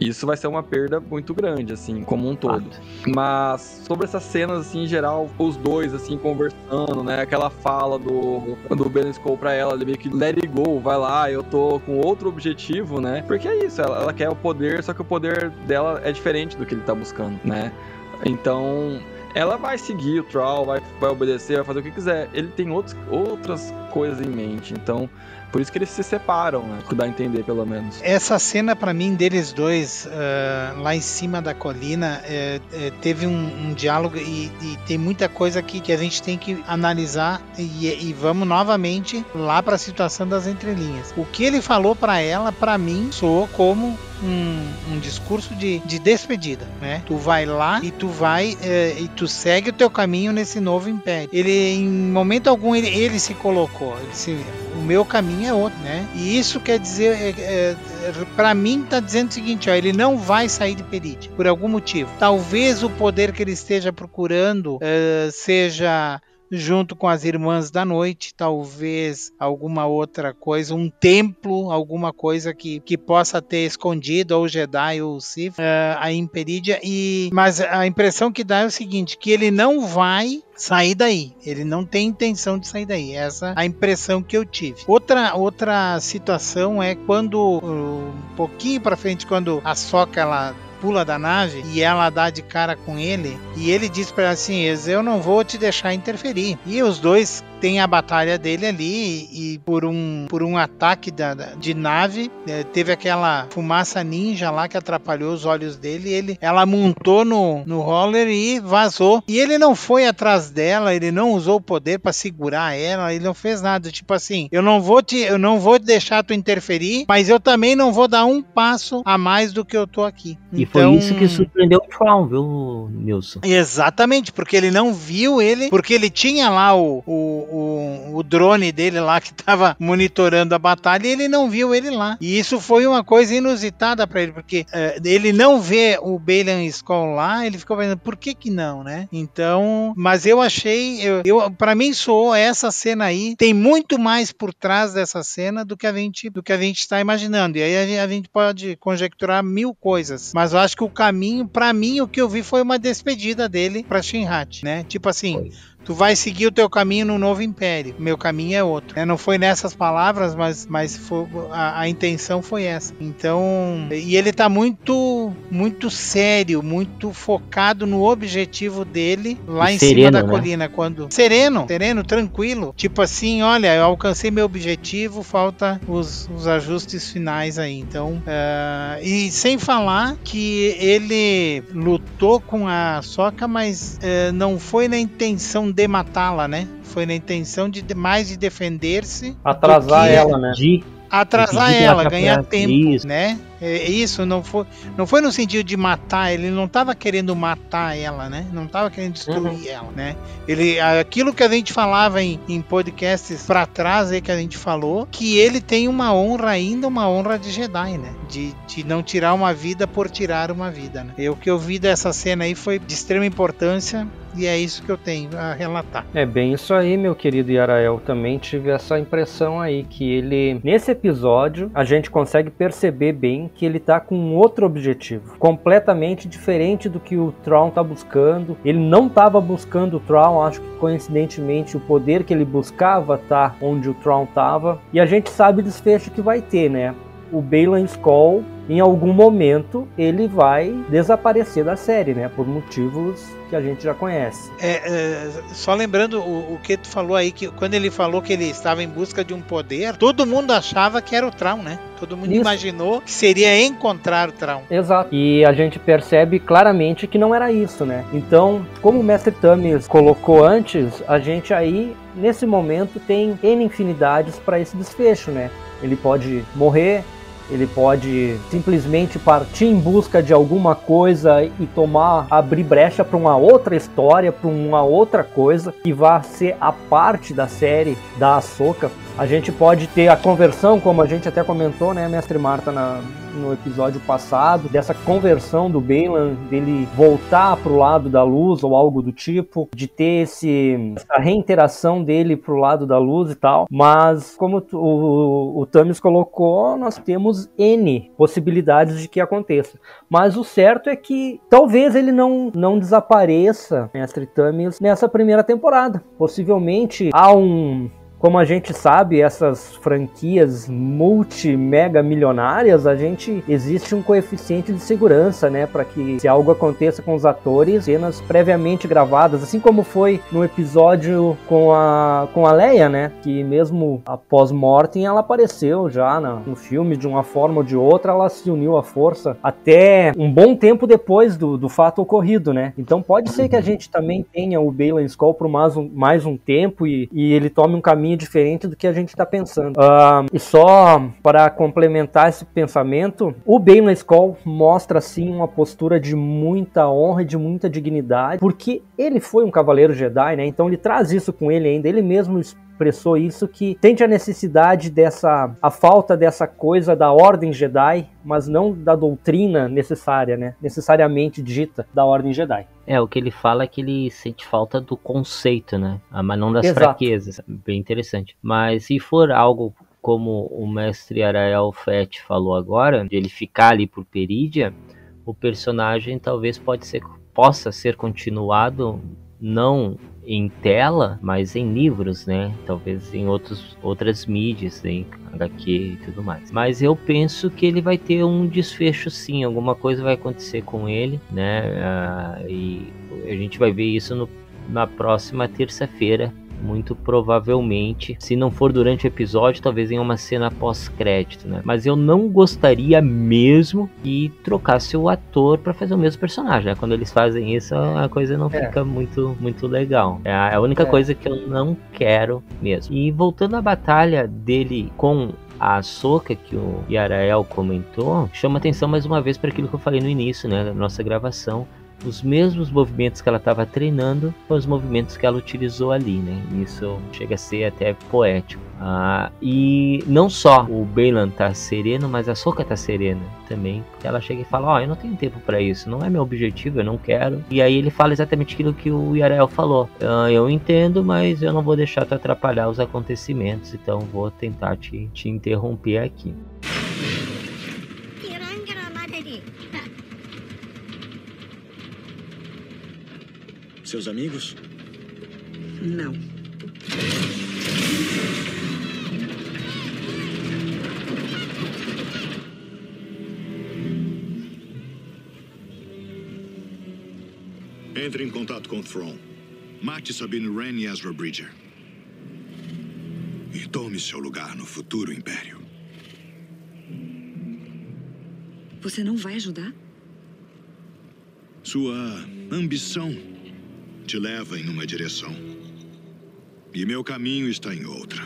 E isso vai ser uma perda muito grande, assim, como um todo. Mas sobre essas cenas, assim, em geral, os dois, assim, conversando, né? Aquela fala do, do Ben Skull pra ela, ele meio que let it go, vai lá, eu tô com outro objetivo, né? Porque é isso, ela, ela quer o poder, só que o poder dela é diferente do que ele tá buscando, né? Então, ela vai seguir o Troll, vai, vai obedecer, vai fazer o que quiser. Ele tem outros, outras coisas em mente. Então, por isso que eles se separam, né? Que dá a entender, pelo menos. Essa cena, para mim, deles dois, uh, lá em cima da colina, uh, uh, teve um, um diálogo e, e, tem muita coisa aqui que a gente tem que analisar e, e vamos novamente lá para a situação das entrelinhas. O que ele falou para ela, para mim, soou como um, um, discurso de, de despedida, né? Tu vai lá e tu vai e tu segue o teu caminho nesse novo império. Ele, em momento algum, ele, ele se colocou, ele se, o meu caminho é outro, né? E isso quer dizer, é, é, para mim, tá dizendo o seguinte: ó, ele não vai sair de Perite por algum motivo. Talvez o poder que ele esteja procurando é, seja junto com as Irmãs da Noite, talvez alguma outra coisa, um templo, alguma coisa que, que possa ter escondido, ou Jedi ou Sith, uh, a Imperídia. E, mas a impressão que dá é o seguinte, que ele não vai sair daí. Ele não tem intenção de sair daí. Essa é a impressão que eu tive. Outra outra situação é quando um pouquinho para frente quando a Soca ela pula da nave e ela dá de cara com ele e ele diz para ela assim: "Eu não vou te deixar interferir". E os dois tem a batalha dele ali e por um, por um ataque da, de nave é, teve aquela fumaça ninja lá que atrapalhou os olhos dele ele ela montou no, no roller e vazou. E ele não foi atrás dela ele não usou o poder para segurar ela ele não fez nada. Tipo assim eu não vou te eu não vou deixar tu interferir mas eu também não vou dar um passo a mais do que eu tô aqui. E então, foi isso que surpreendeu o Tron viu Nilson? Exatamente porque ele não viu ele porque ele tinha lá o, o o, o drone dele lá que estava monitorando a batalha e ele não viu ele lá. E isso foi uma coisa inusitada para ele, porque uh, ele não vê o Balen Skull lá, ele ficou pensando, por que que não, né? Então, mas eu achei, eu, eu para mim soou essa cena aí, tem muito mais por trás dessa cena do que a gente do que a gente está imaginando. E aí a, a gente pode conjecturar mil coisas, mas eu acho que o caminho, para mim, o que eu vi foi uma despedida dele para Shinhat, né? Tipo assim, tu vai seguir o teu caminho no novo império. Meu caminho é outro. É, não foi nessas palavras, mas, mas foi, a, a, intenção foi essa. Então, e ele tá muito, muito sério, muito focado no objetivo dele lá e em sereno, cima da né? colina. Quando sereno, sereno, tranquilo. Tipo assim, olha, eu alcancei meu objetivo, falta os, os ajustes finais aí. Então, uh, e sem falar que ele lutou com a Soca, mas uh, não foi na intenção de matá-la, né? Foi na intenção de mais de defender-se. Atrasar ela, né? De atrasar ela, ganhar tempo, isso. né? É, isso não foi, não foi no sentido de matar, ele não estava querendo matar ela, né? Não estava querendo destruir uhum. ela, né? Ele, aquilo que a gente falava em, em podcasts para trás aí que a gente falou, que ele tem uma honra ainda, uma honra de Jedi, né? De, de não tirar uma vida por tirar uma vida, né? E o que eu vi dessa cena aí foi de extrema importância e é isso que eu tenho a relatar. É bem isso aí, meu querido Yarael. Também tive essa impressão aí que ele, nesse episódio, a gente consegue perceber bem que ele tá com outro objetivo, completamente diferente do que o Tron tá buscando. Ele não estava buscando o Tron, acho que coincidentemente o poder que ele buscava tá onde o Tron tava. E a gente sabe o desfecho que vai ter, né? O Balan Skull em algum momento ele vai desaparecer da série, né? Por motivos que a gente já conhece. É, é, só lembrando o, o, que tu falou aí, que quando ele falou que ele estava em busca de um poder, todo mundo achava que era o Traum, né? Todo mundo isso. imaginou que seria encontrar o Traum. Exato. E a gente percebe claramente que não era isso, né? Então, como o Mestre Tamis colocou antes, a gente aí, nesse momento, tem N infinidades para esse desfecho, né? Ele pode morrer, ele pode simplesmente partir em busca de alguma coisa e tomar, abrir brecha para uma outra história, para uma outra coisa que vai ser a parte da série da Ahsoka. A gente pode ter a conversão, como a gente até comentou, né, mestre Marta, na, no episódio passado, dessa conversão do Balan, dele voltar pro lado da luz ou algo do tipo, de ter esse, essa reinteração dele pro lado da luz e tal. Mas, como o, o, o Tamis colocou, nós temos N possibilidades de que aconteça. Mas o certo é que talvez ele não, não desapareça, mestre Tamis, nessa primeira temporada. Possivelmente há um como a gente sabe, essas franquias multi-mega milionárias, a gente existe um coeficiente de segurança, né, para que se algo aconteça com os atores, cenas previamente gravadas, assim como foi no episódio com a com a Leia, né, que mesmo após mortem ela apareceu já no filme de uma forma ou de outra, ela se uniu à força até um bom tempo depois do, do fato ocorrido, né? Então pode ser que a gente também tenha o Balen Skull por mais um, mais um tempo e, e ele tome um caminho caminho diferente do que a gente está pensando. Uh, e só para complementar esse pensamento, o Bane Skull mostra sim uma postura de muita honra e de muita dignidade, porque ele foi um cavaleiro Jedi, né? Então ele traz isso com ele ainda. Ele mesmo expressou isso que sente a necessidade dessa a falta dessa coisa da ordem Jedi, mas não da doutrina necessária, né? Necessariamente dita da ordem Jedi. É, o que ele fala é que ele sente falta do conceito, né? Ah, mas não das Exato. fraquezas. Bem interessante. Mas se for algo como o mestre Arael Fett falou agora, de ele ficar ali por Perídia, o personagem talvez pode ser, possa ser continuado não em tela, mas em livros, né? Talvez em outros, outras mídias, em HQ e tudo mais. Mas eu penso que ele vai ter um desfecho sim, alguma coisa vai acontecer com ele, né? Uh, e a gente vai ver isso no, na próxima terça-feira, muito provavelmente, se não for durante o episódio, talvez em uma cena pós-crédito, né? Mas eu não gostaria mesmo que trocasse o ator para fazer o mesmo personagem. Né? Quando eles fazem isso, a coisa não é. fica muito, muito legal. É a única é. coisa que eu não quero mesmo. E voltando à batalha dele com a Soca que o Yarael comentou chama atenção mais uma vez para aquilo que eu falei no início, né, da nossa gravação, os mesmos movimentos que ela estava treinando foram os movimentos que ela utilizou ali, né? Isso chega a ser até poético. Ah, e não só o Bailan tá sereno, mas a Soka tá serena também. Ela chega e fala: Ó, oh, eu não tenho tempo para isso, não é meu objetivo, eu não quero. E aí ele fala exatamente aquilo que o Yarel falou: ah, Eu entendo, mas eu não vou deixar tu atrapalhar os acontecimentos, então vou tentar te, te interromper aqui. Seus amigos? Não. Entre em contato com Thrawn. Mate Sabine Wren e Ezra Bridger. E tome seu lugar no futuro Império. Você não vai ajudar? Sua ambição te leva em uma direção. E meu caminho está em outra.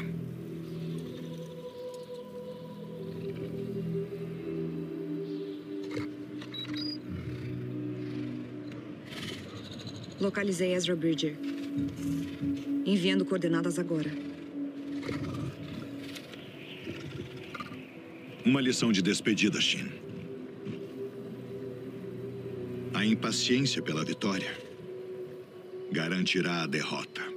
Localizei Ezra Bridger. Enviando coordenadas agora. Uma lição de despedida, Shin. A impaciência pela vitória garantirá a derrota.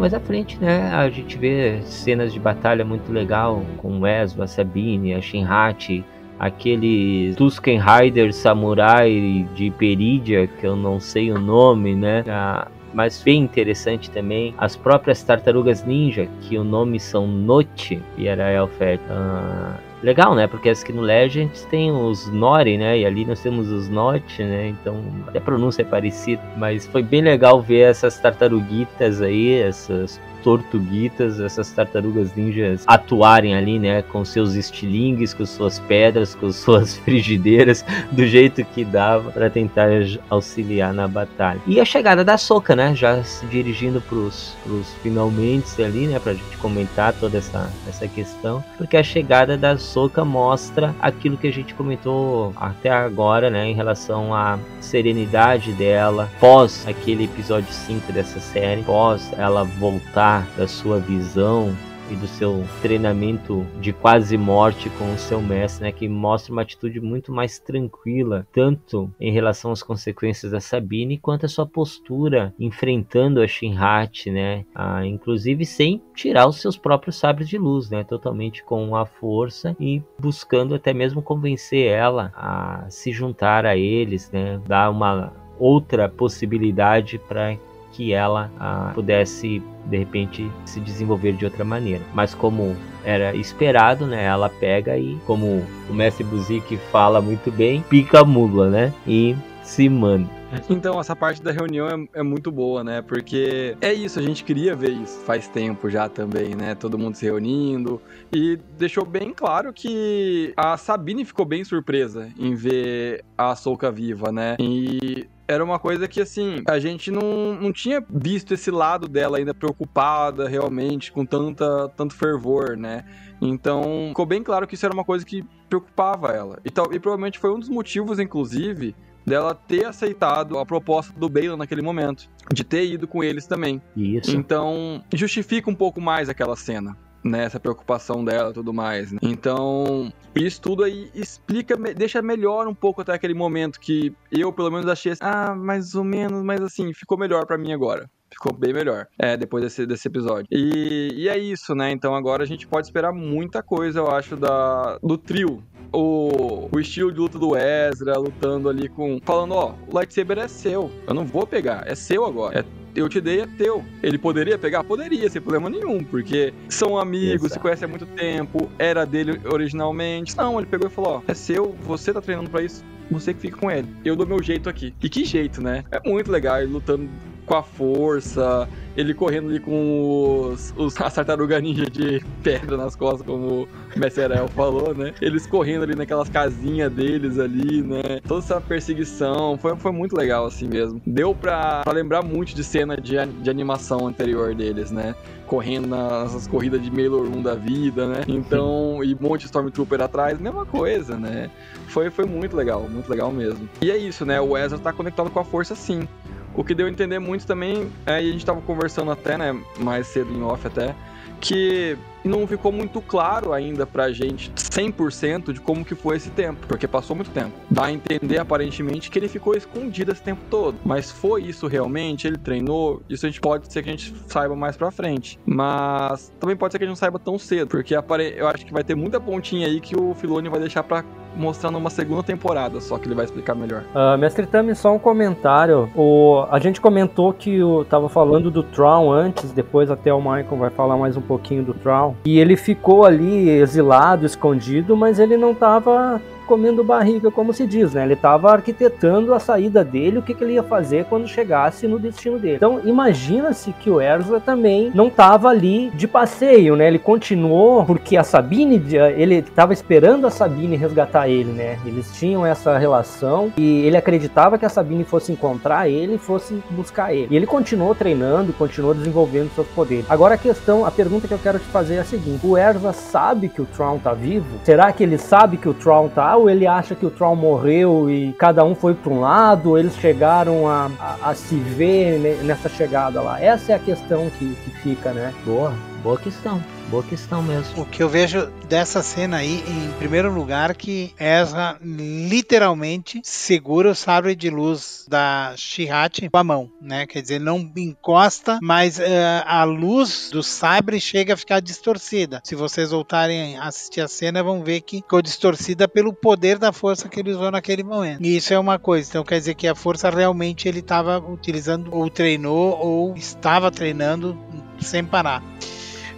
Mais à frente, né, a gente vê cenas de batalha muito legal com o a Sabine, a Shinhachi, aquele Tusken Rider Samurai de Peridia, que eu não sei o nome, né? Ah, mas bem interessante também as próprias tartarugas ninja, que o nome são Note e era Elfet. Ah, legal, né? Porque as que no Legends tem os Nori, né? E ali nós temos os Note, né? Então a pronúncia é parecida, mas foi bem legal ver essas tartaruguitas aí, essas tortuguitas, essas tartarugas ninjas atuarem ali, né, com seus estilingues, com suas pedras, com suas frigideiras, do jeito que dava para tentar auxiliar na batalha. E a chegada da Soca, né, já se dirigindo pros, pros finalmente ali, né, pra gente comentar toda essa, essa questão, porque a chegada da Soca mostra aquilo que a gente comentou até agora, né, em relação à serenidade dela, pós aquele episódio 5 dessa série, pós ela voltar da sua visão e do seu treinamento de quase morte com o seu mestre, né, que mostra uma atitude muito mais tranquila, tanto em relação às consequências da Sabine, quanto a sua postura enfrentando a Shinhat, né, inclusive sem tirar os seus próprios sabres de luz, né, totalmente com a força e buscando até mesmo convencer ela a se juntar a eles, né, dar uma outra possibilidade para que ela ah, pudesse de repente se desenvolver de outra maneira. Mas como era esperado, né, ela pega e como o mestre Buzik fala muito bem, pica a mula, né, e se manda. Então, essa parte da reunião é, é, muito boa, né? Porque é isso, a gente queria ver isso faz tempo já também, né? Todo mundo se reunindo. E deixou bem claro que a Sabine ficou bem surpresa em ver a Soca viva, né? E era uma coisa que, assim, a gente não, não tinha visto esse lado dela ainda preocupada realmente, com tanta, tanto fervor, né? Então, ficou bem claro que isso era uma coisa que preocupava ela. E, tal, e provavelmente foi um dos motivos, inclusive, dela ter aceitado a proposta do Balen naquele momento, de ter ido com eles também. Isso. Então, justifica um pouco mais aquela cena. Né, essa preocupação dela tudo mais. Né? Então, isso tudo aí explica, deixa melhor um pouco até aquele momento que eu, pelo menos, achei assim, ah, mais ou menos, mas assim, ficou melhor para mim agora. Ficou bem melhor, é, depois desse, desse episódio. E, e é isso, né? Então agora a gente pode esperar muita coisa, eu acho, da, do trio o, o estilo de luta do Ezra, lutando ali com. Falando, ó, o lightsaber é seu. Eu não vou pegar, é seu agora. É eu te dei é teu. Ele poderia pegar? Poderia, sem problema nenhum, porque são amigos, Exato. se conhecem há muito tempo, era dele originalmente. Não, ele pegou e falou: ó, é seu, você tá treinando para isso, você que fica com ele. Eu dou meu jeito aqui. E que jeito, né? É muito legal ele lutando com a força, ele correndo ali com os, os as tartarugas ninja de pedra nas costas, como o Messerel falou, né? Eles correndo ali naquelas casinhas deles ali, né? Toda essa perseguição, foi, foi muito legal assim mesmo. Deu pra, pra lembrar muito de cena de, de animação anterior deles, né? correndo nas corridas de Mailor 1 da vida, né? Então, e um monte de Stormtrooper atrás, mesma coisa, né? Foi, foi muito legal, muito legal mesmo. E é isso, né? O Ezra tá conectado com a força sim. O que deu a entender muito também, é, e a gente tava conversando até, né, mais cedo em off até, que não ficou muito claro ainda pra gente 100% de como que foi esse tempo, porque passou muito tempo. Dá a entender aparentemente que ele ficou escondido esse tempo todo, mas foi isso realmente? Ele treinou? Isso a gente pode ser que a gente saiba mais pra frente, mas também pode ser que a gente não saiba tão cedo, porque eu acho que vai ter muita pontinha aí que o Filoni vai deixar pra mostrar numa segunda temporada, só que ele vai explicar melhor. Uh, Mestre Tami, só um comentário. O, a gente comentou que o, tava falando do Tron antes, depois até o Michael vai falar mais um pouquinho do Tron. E ele ficou ali exilado, escondido, mas ele não estava comendo barriga, como se diz, né? Ele estava arquitetando a saída dele, o que, que, ele ia fazer quando chegasse no destino dele. Então, imagina-se que o Erza também não estava ali de passeio, né? Ele continuou porque a Sabine, ele estava esperando a Sabine resgatar ele, né? Eles tinham essa relação e ele acreditava que a Sabine fosse encontrar ele e fosse buscar ele. E ele continuou treinando, continuou desenvolvendo seus poderes. Agora a questão, a pergunta que eu quero te fazer é a seguinte: o Erza sabe que o Tron tá vivo? Será que ele sabe que o Tron tá ele acha que o Tron morreu e cada um foi para um lado, eles chegaram a, a, a, se ver nessa chegada lá? Essa é a questão que, que fica, né? Boa, boa questão. Boa questão mesmo. O que eu vejo dessa cena aí, em primeiro lugar, que Ezra literalmente segura o sabre de luz da Shihat com a mão, né? Quer dizer, não encosta, mas uh, a luz do sabre chega a ficar distorcida. Se vocês voltarem a assistir a cena, vão ver que ficou distorcida pelo poder da força que ele usou naquele momento. E isso é uma coisa. Então quer dizer que a força realmente ele estava utilizando, ou treinou, ou estava treinando sem parar.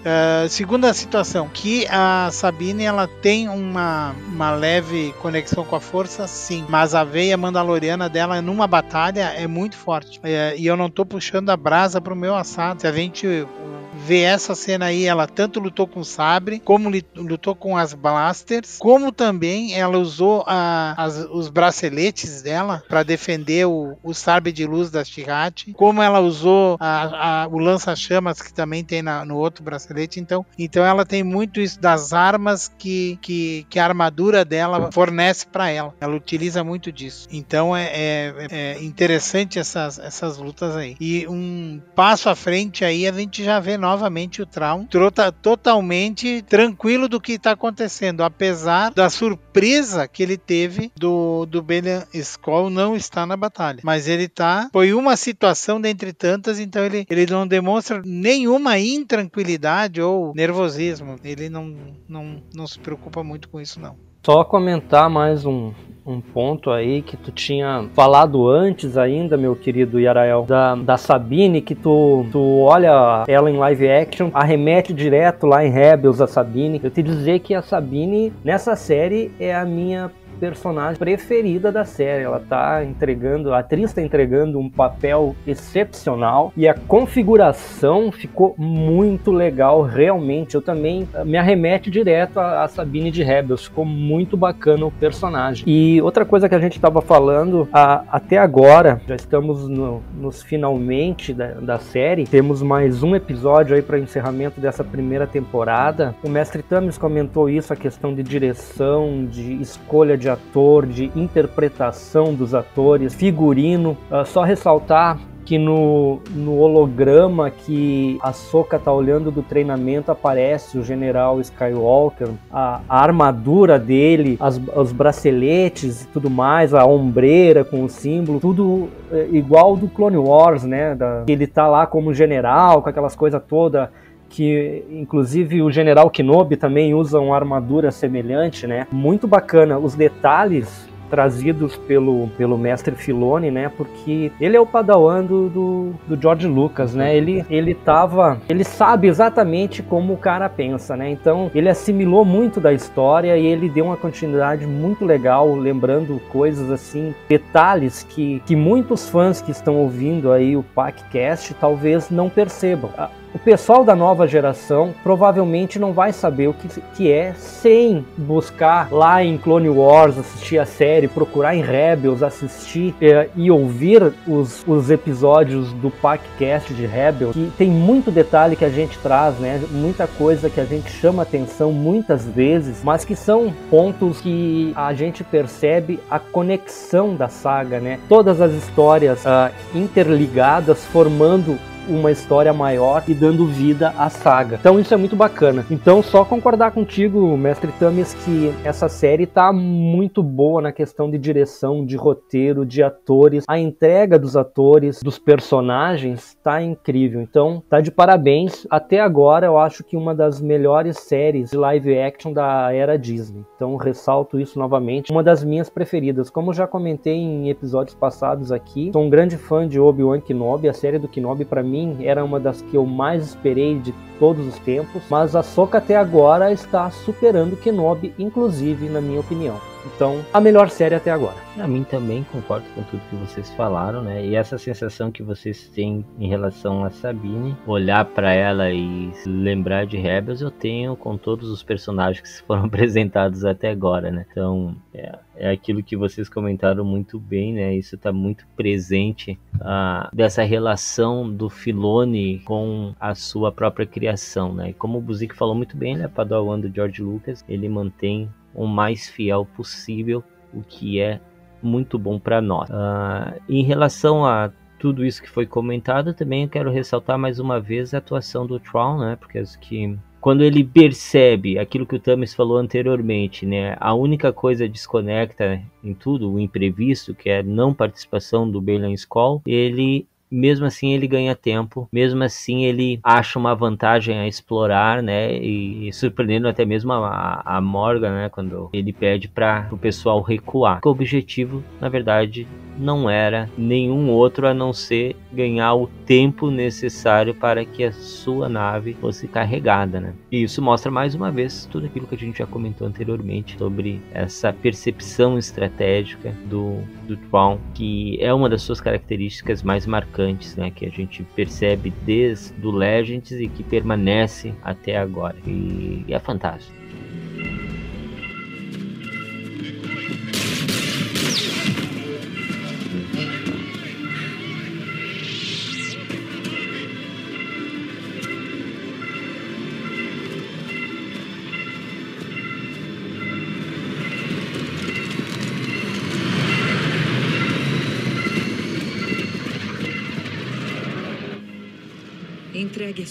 Uh, segunda situação, que a Sabine ela tem uma, uma leve conexão com a força, sim, mas a veia mandaloriana dela numa batalha é muito forte. Uh, e eu não tô puxando a brasa pro meu assado. Se a gente ver essa cena aí, ela tanto lutou com o sabre, como lutou com as blasters, como também ela usou a, as, os braceletes dela para defender o, o, sabre de luz da Shirat, como ela usou a, a, o lança-chamas que também tem na, no outro bracelete. Então, então ela tem muito isso das armas que, que, que a armadura dela fornece para ela. Ela utiliza muito disso. Então é, é, é interessante essas, essas lutas aí. E um passo à frente aí a gente já vê novamente o Traum trota totalmente tranquilo do que está acontecendo, apesar da surpresa que ele teve do, do Belian Skull não estar na batalha. Mas ele tá. Foi uma situação dentre tantas, então ele, ele não demonstra nenhuma intranquilidade ou nervosismo. Ele não, não, não se preocupa muito com isso, não. Só comentar mais um, um ponto aí que tu tinha falado antes ainda, meu querido Yarael, da, da Sabine, que tu, tu olha ela em live action, arremete direto lá em Rebels a Sabine. Eu te dizer que a Sabine nessa série é a minha personagem preferida da série. Ela tá entregando, a atriz está entregando um papel excepcional e a configuração ficou muito legal, realmente. Eu também eh, me arremete direto a, a Sabine de Rebels, ficou muito bacana o personagem. E outra coisa que a gente estava falando, a, até agora, já estamos no, nos finalmente da, da série, temos mais um episódio aí para encerramento dessa primeira temporada. O mestre Tamis comentou isso, a questão de direção, de escolha de ator, de interpretação dos atores, figurino. Uh, só ressaltar que no, no holograma que a Soka tá olhando do treinamento aparece o General Skywalker, a, a armadura dele, as, os braceletes e tudo mais, a ombreira com o símbolo, tudo é, igual do Clone Wars, né? Da, ele tá lá como general, com aquelas coisas todas que inclusive o General Kenobi também usa uma armadura semelhante, né? Muito bacana. Os detalhes trazidos pelo, pelo mestre Filoni, né? Porque ele é o padawan do, do, do George Lucas, né? Ele, ele tava. Ele sabe exatamente como o cara pensa, né? Então ele assimilou muito da história e ele deu uma continuidade muito legal, lembrando coisas assim, detalhes que, que muitos fãs que estão ouvindo aí o PacCast talvez não percebam. O pessoal da nova geração provavelmente não vai saber o que, que é sem buscar lá em Clone Wars, assistir a série, procurar em Rebels, assistir é, e ouvir os, os episódios do PacCast de Rebels, que tem muito detalhe que a gente traz, né? Muita coisa que a gente chama atenção muitas vezes, mas que são pontos que a gente percebe a conexão da saga, né? Todas as histórias uh, interligadas formando uma história maior e dando vida à saga. Então isso é muito bacana. Então só concordar contigo, mestre Tamis, que essa série tá muito boa na questão de direção, de roteiro, de atores. A entrega dos atores, dos personagens tá incrível. Então tá de parabéns. Até agora eu acho que uma das melhores séries de live action da era Disney. Então ressalto isso novamente. Uma das minhas preferidas. Como já comentei em episódios passados aqui, sou um grande fã de Obi-Wan Kenobi. A série do Kenobi para mim mim era uma das que eu mais esperei de todos os tempos, mas a Soca até agora está superando Kenobi, inclusive na minha opinião. Então, a melhor série até agora. A mim também concordo com tudo que vocês falaram, né? E essa sensação que vocês têm em relação a Sabine, olhar para ela e lembrar de Rebels, eu tenho com todos os personagens que foram apresentados até agora, né? Então, é, é aquilo que vocês comentaram muito bem, né? Isso está muito presente uh, dessa relação do Filone com a sua própria criação, né? E como o Buzik falou muito bem, né? Padawan do George Lucas, ele mantém o mais fiel possível, o que é muito bom para nós. Uh, em relação a tudo isso que foi comentado, também quero ressaltar mais uma vez a atuação do Tron, né? Porque acho que quando ele percebe aquilo que o Thomas falou anteriormente, né? A única coisa desconecta em tudo, o imprevisto, que é a não participação do Bailan Skoll, ele mesmo assim ele ganha tempo, mesmo assim ele acha uma vantagem a explorar, né? E, surpreendendo até mesmo a, a Morgan, né? Quando ele pede para o pessoal recuar. O objetivo, na verdade, não era nenhum outro a não ser ganhar o tempo necessário para que a sua nave fosse carregada, né? E isso mostra mais uma vez tudo aquilo que a gente já comentou anteriormente sobre essa percepção estratégica do, do Tron, que é uma das suas características mais marcantes, né? Que a gente percebe desde o Legends e que permanece até agora. E é fantástico.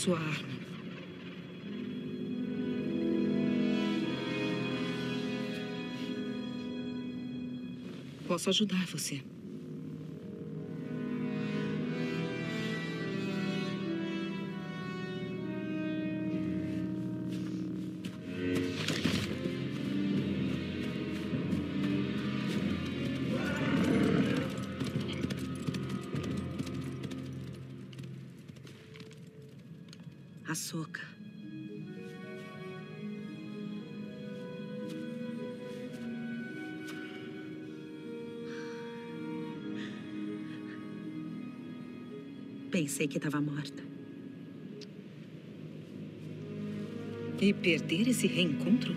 Sua arma. Posso ajudar você. Pensei que estava morta. E perder esse reencontro?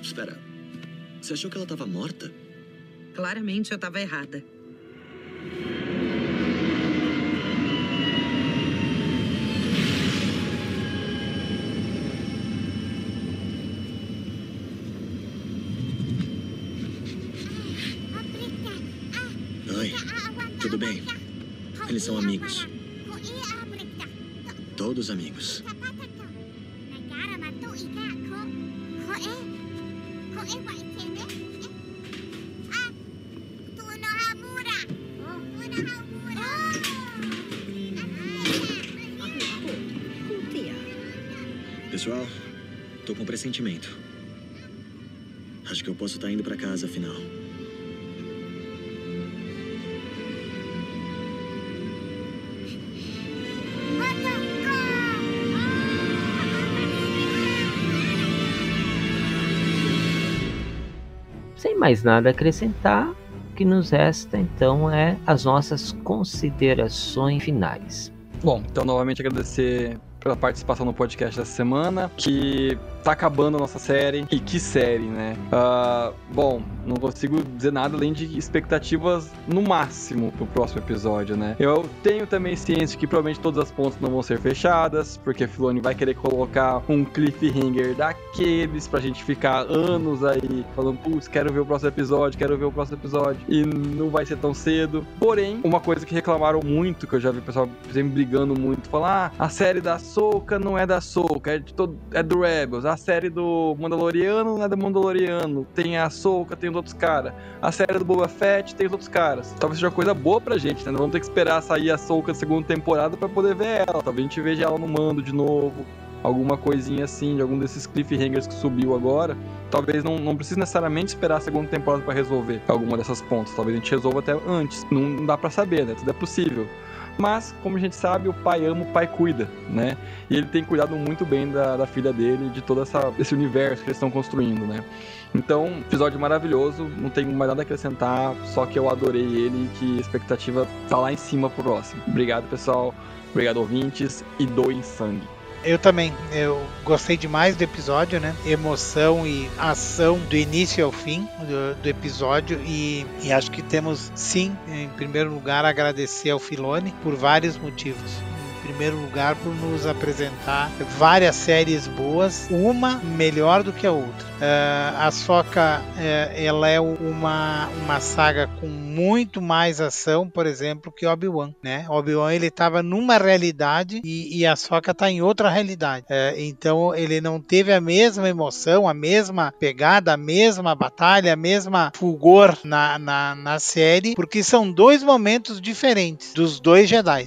Espera. Você achou que ela estava morta? Claramente eu estava errada. eles são amigos. Todos amigos. Pessoal, tô com um pressentimento. Acho que eu posso estar tá indo para casa afinal. Mais nada a acrescentar, o que nos resta então é as nossas considerações finais. Bom, então novamente agradecer pela participação no podcast dessa semana, que tá acabando a nossa série. E que série, né? Uh, bom, não consigo dizer nada além de expectativas no máximo pro próximo episódio, né? Eu tenho também ciência que provavelmente todas as pontas não vão ser fechadas, porque a Filoni vai querer colocar um cliffhanger daqueles pra gente ficar anos aí falando, putz, quero ver o próximo episódio, quero ver o próximo episódio, e não vai ser tão cedo. Porém, uma coisa que reclamaram muito, que eu já vi o pessoal sempre brigando muito, falar, ah, a série da Soca não é da Soca, é, todo, é do Rebels, a série do Mandaloriano não é do Mandaloriano. Tem a Soca, tem os outros caras. A série do Boba Fett tem os outros caras. Talvez seja coisa boa pra gente, né? Não vamos ter que esperar sair a Soca segunda temporada para poder ver ela. Talvez a gente veja ela no mando de novo. Alguma coisinha assim, de algum desses cliffhangers que subiu agora. Talvez não, não precise necessariamente esperar a segunda temporada para resolver alguma dessas pontas. Talvez a gente resolva até antes. Não, não dá para saber, né? Tudo é possível. Mas, como a gente sabe, o pai ama, o pai cuida, né? E ele tem cuidado muito bem da, da filha dele, de todo essa, esse universo que eles estão construindo, né? Então, episódio maravilhoso, não tenho mais nada a acrescentar, só que eu adorei ele e que a expectativa tá lá em cima pro próximo. Obrigado, pessoal. Obrigado, ouvintes. E doem sangue. Eu também. Eu gostei demais do episódio, né? Emoção e ação do início ao fim do, do episódio. E, e, acho que temos, sim, em primeiro lugar, agradecer ao Filone por vários motivos primeiro lugar por nos apresentar várias séries boas, uma melhor do que a outra. Uh, a Soca uh, ela é uma, uma saga com muito mais ação, por exemplo, que Obi-Wan, né? Obi-Wan ele estava numa realidade e, e a Soca está em outra realidade. Uh, então ele não teve a mesma emoção, a mesma pegada, a mesma batalha, a mesma fulgor na, na, na série, porque são dois momentos diferentes dos dois Jedi,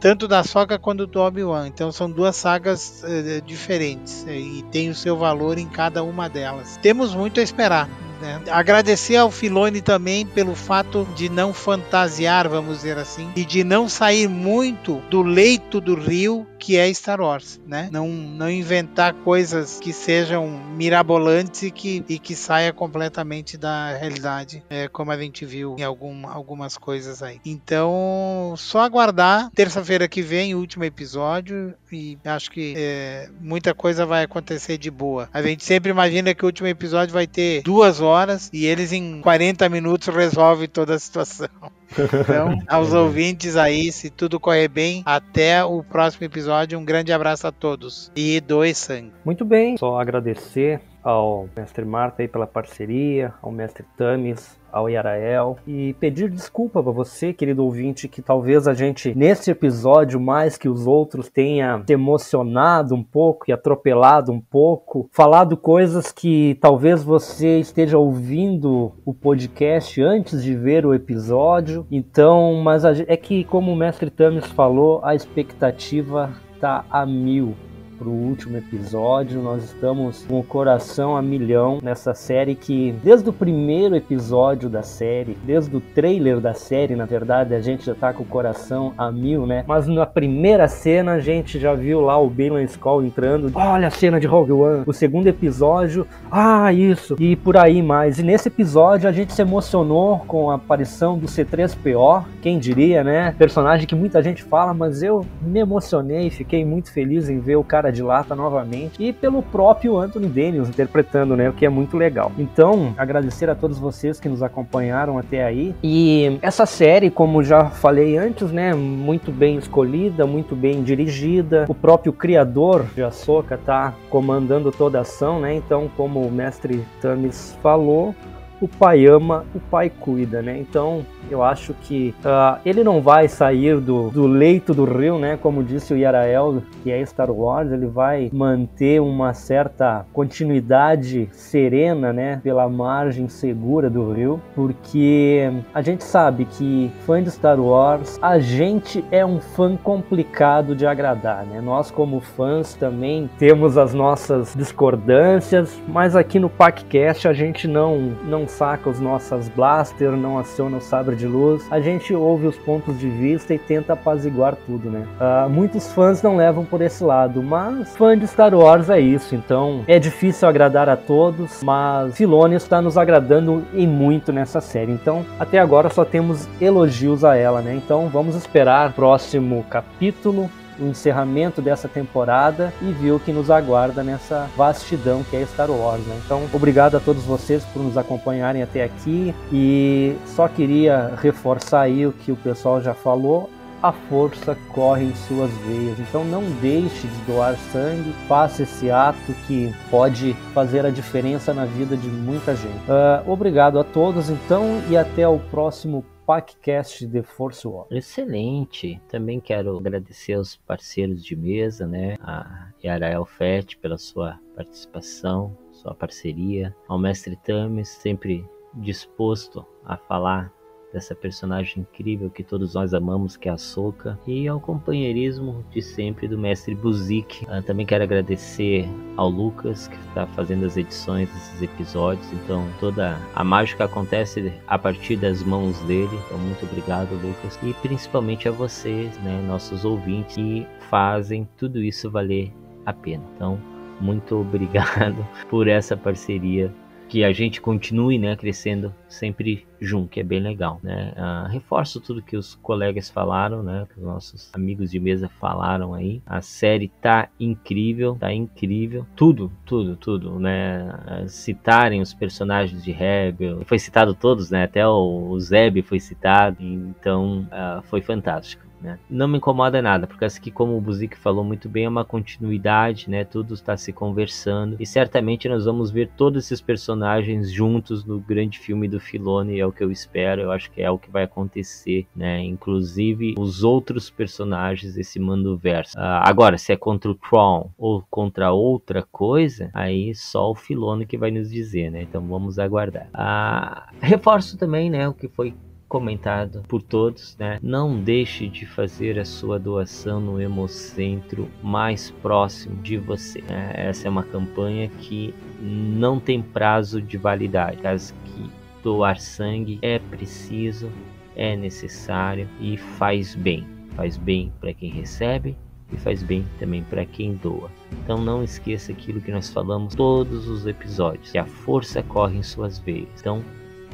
tanto da Soca quanto do Obi-Wan. Então são duas sagas diferentes e tem o seu valor em cada uma delas. Temos muito a esperar. Né? Agradecer ao Filone também pelo fato de não fantasiar, vamos dizer assim, e de não sair muito do leito do rio que é Star Wars, né? Não, não inventar coisas que sejam mirabolantes e que, e que saia completamente da realidade, é, como a gente viu em algum, algumas coisas aí. Então, só aguardar. Terça-feira que vem, o último episódio, e acho que é, muita coisa vai acontecer de boa. A gente sempre imagina que o último episódio vai ter duas horas e eles em 40 minutos resolvem toda a situação. Então, aos ouvintes aí, se tudo correr bem, até o próximo episódio. Um grande abraço a todos e doe sangue. Muito bem, só agradecer ao mestre Marta aí pela parceria, ao mestre Tamis, ao Yarael e pedir desculpa para você, querido ouvinte, que talvez a gente nesse episódio mais que os outros tenha se emocionado um pouco e atropelado um pouco, falado coisas que talvez você esteja ouvindo o podcast antes de ver o episódio. Então, mas a, é que como o mestre Tamis falou, a expectativa tá a mil para o último episódio. Nós estamos com o coração a milhão nessa série que, desde o primeiro episódio da série, desde o trailer da série, na verdade, a gente já tá com o coração a mil, né? Mas na primeira cena a gente já viu lá o Balan Skull entrando. Olha a cena de Rogue One. O segundo episódio, ah, isso. E por aí mais. E nesse episódio a gente se emocionou com a aparição do C3PO, quem diria, né? Personagem que muita gente fala, mas eu me emocionei, fiquei muito feliz em ver o cara Cara de Lata novamente e pelo próprio Anthony Daniels interpretando, né, o que é muito legal. Então, agradecer a todos vocês que nos acompanharam até aí. E essa série, como já falei antes, né, muito bem escolhida, muito bem dirigida. O próprio criador de Ahsoka tá comandando toda a ação, né? Então, como o mestre Tamis falou, o pai ama, o pai cuida, né? Então eu acho que uh, ele não vai sair do, do leito do rio, né? Como disse o Yarael, que é Star Wars, ele vai manter uma certa continuidade serena, né? Pela margem segura do rio, porque a gente sabe que fã de Star Wars, a gente é um fã complicado de agradar, né? Nós como fãs também temos as nossas discordâncias, mas aqui no PacCast a gente não não saca os nossos blaster, não aciona o sabre de luz, a gente ouve os pontos de vista e tenta apaziguar tudo, né? Uh, muitos fãs não levam por esse lado, mas fã de Star Wars é isso, então é difícil agradar a todos, mas Filoni está nos agradando e muito nessa série, então até agora só temos elogios a ela, né? Então vamos esperar o próximo capítulo o encerramento dessa temporada e ver o que nos aguarda nessa vastidão que é Star Wars. Né? Então, obrigado a todos vocês por nos acompanharem até aqui e só queria reforçar aí o que o pessoal já falou a força corre em suas veias. Então não deixe de doar sangue, faça esse ato que pode fazer a diferença na vida de muita gente. Uh, obrigado a todos então e até o próximo podcast The Force War. Excelente. Também quero agradecer aos parceiros de mesa, né? A Yarael Fett pela sua participação, sua parceria, ao mestre Tames, sempre disposto a falar dessa personagem incrível que todos nós amamos, que é a Soka, e ao companheirismo de sempre do mestre Buzik. Uh, também quero agradecer ao Lucas, que está fazendo as edições desses episódios, então toda a mágica acontece a partir das mãos dele, então muito obrigado, Lucas, e principalmente a vocês, né, nossos ouvintes, que fazem tudo isso valer a pena. Então, muito obrigado por essa parceria que a gente continue né, crescendo sempre junto, que é bem legal. Né? Uh, reforço tudo que os colegas falaram, né, que os nossos amigos de mesa falaram aí. A série tá incrível, tá incrível. Tudo, tudo, tudo, né? Uh, citarem os personagens de Rebel, foi citado todos, né? Até o, o Zeb foi citado, então uh, foi fantástico. Né? Não me incomoda nada, porque aqui, como o Buzik falou muito bem, é uma continuidade, né? Tudo está se conversando e certamente nós vamos ver todos esses personagens juntos no grande filme do Filone, é o que eu espero, eu acho que é o que vai acontecer, né? Inclusive os outros personagens desse mando verso. Uh, agora, se é contra o Tron ou contra outra coisa, aí só o Filone que vai nos dizer, né? Então vamos aguardar. Uh, reforço também, né, o que foi comentado por todos, né? Não deixe de fazer a sua doação no Hemocentro mais próximo de você. Né? Essa é uma campanha que não tem prazo de validade, caso que doar sangue é preciso, é necessário e faz bem. Faz bem para quem recebe e faz bem também para quem doa. Então não esqueça aquilo que nós falamos todos os episódios, que a força corre em suas veias. Então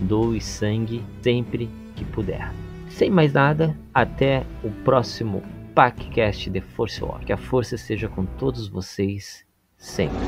doe sangue sempre que puder. Sem mais nada, até o próximo PacCast de Force War. Que a força esteja com todos vocês sempre.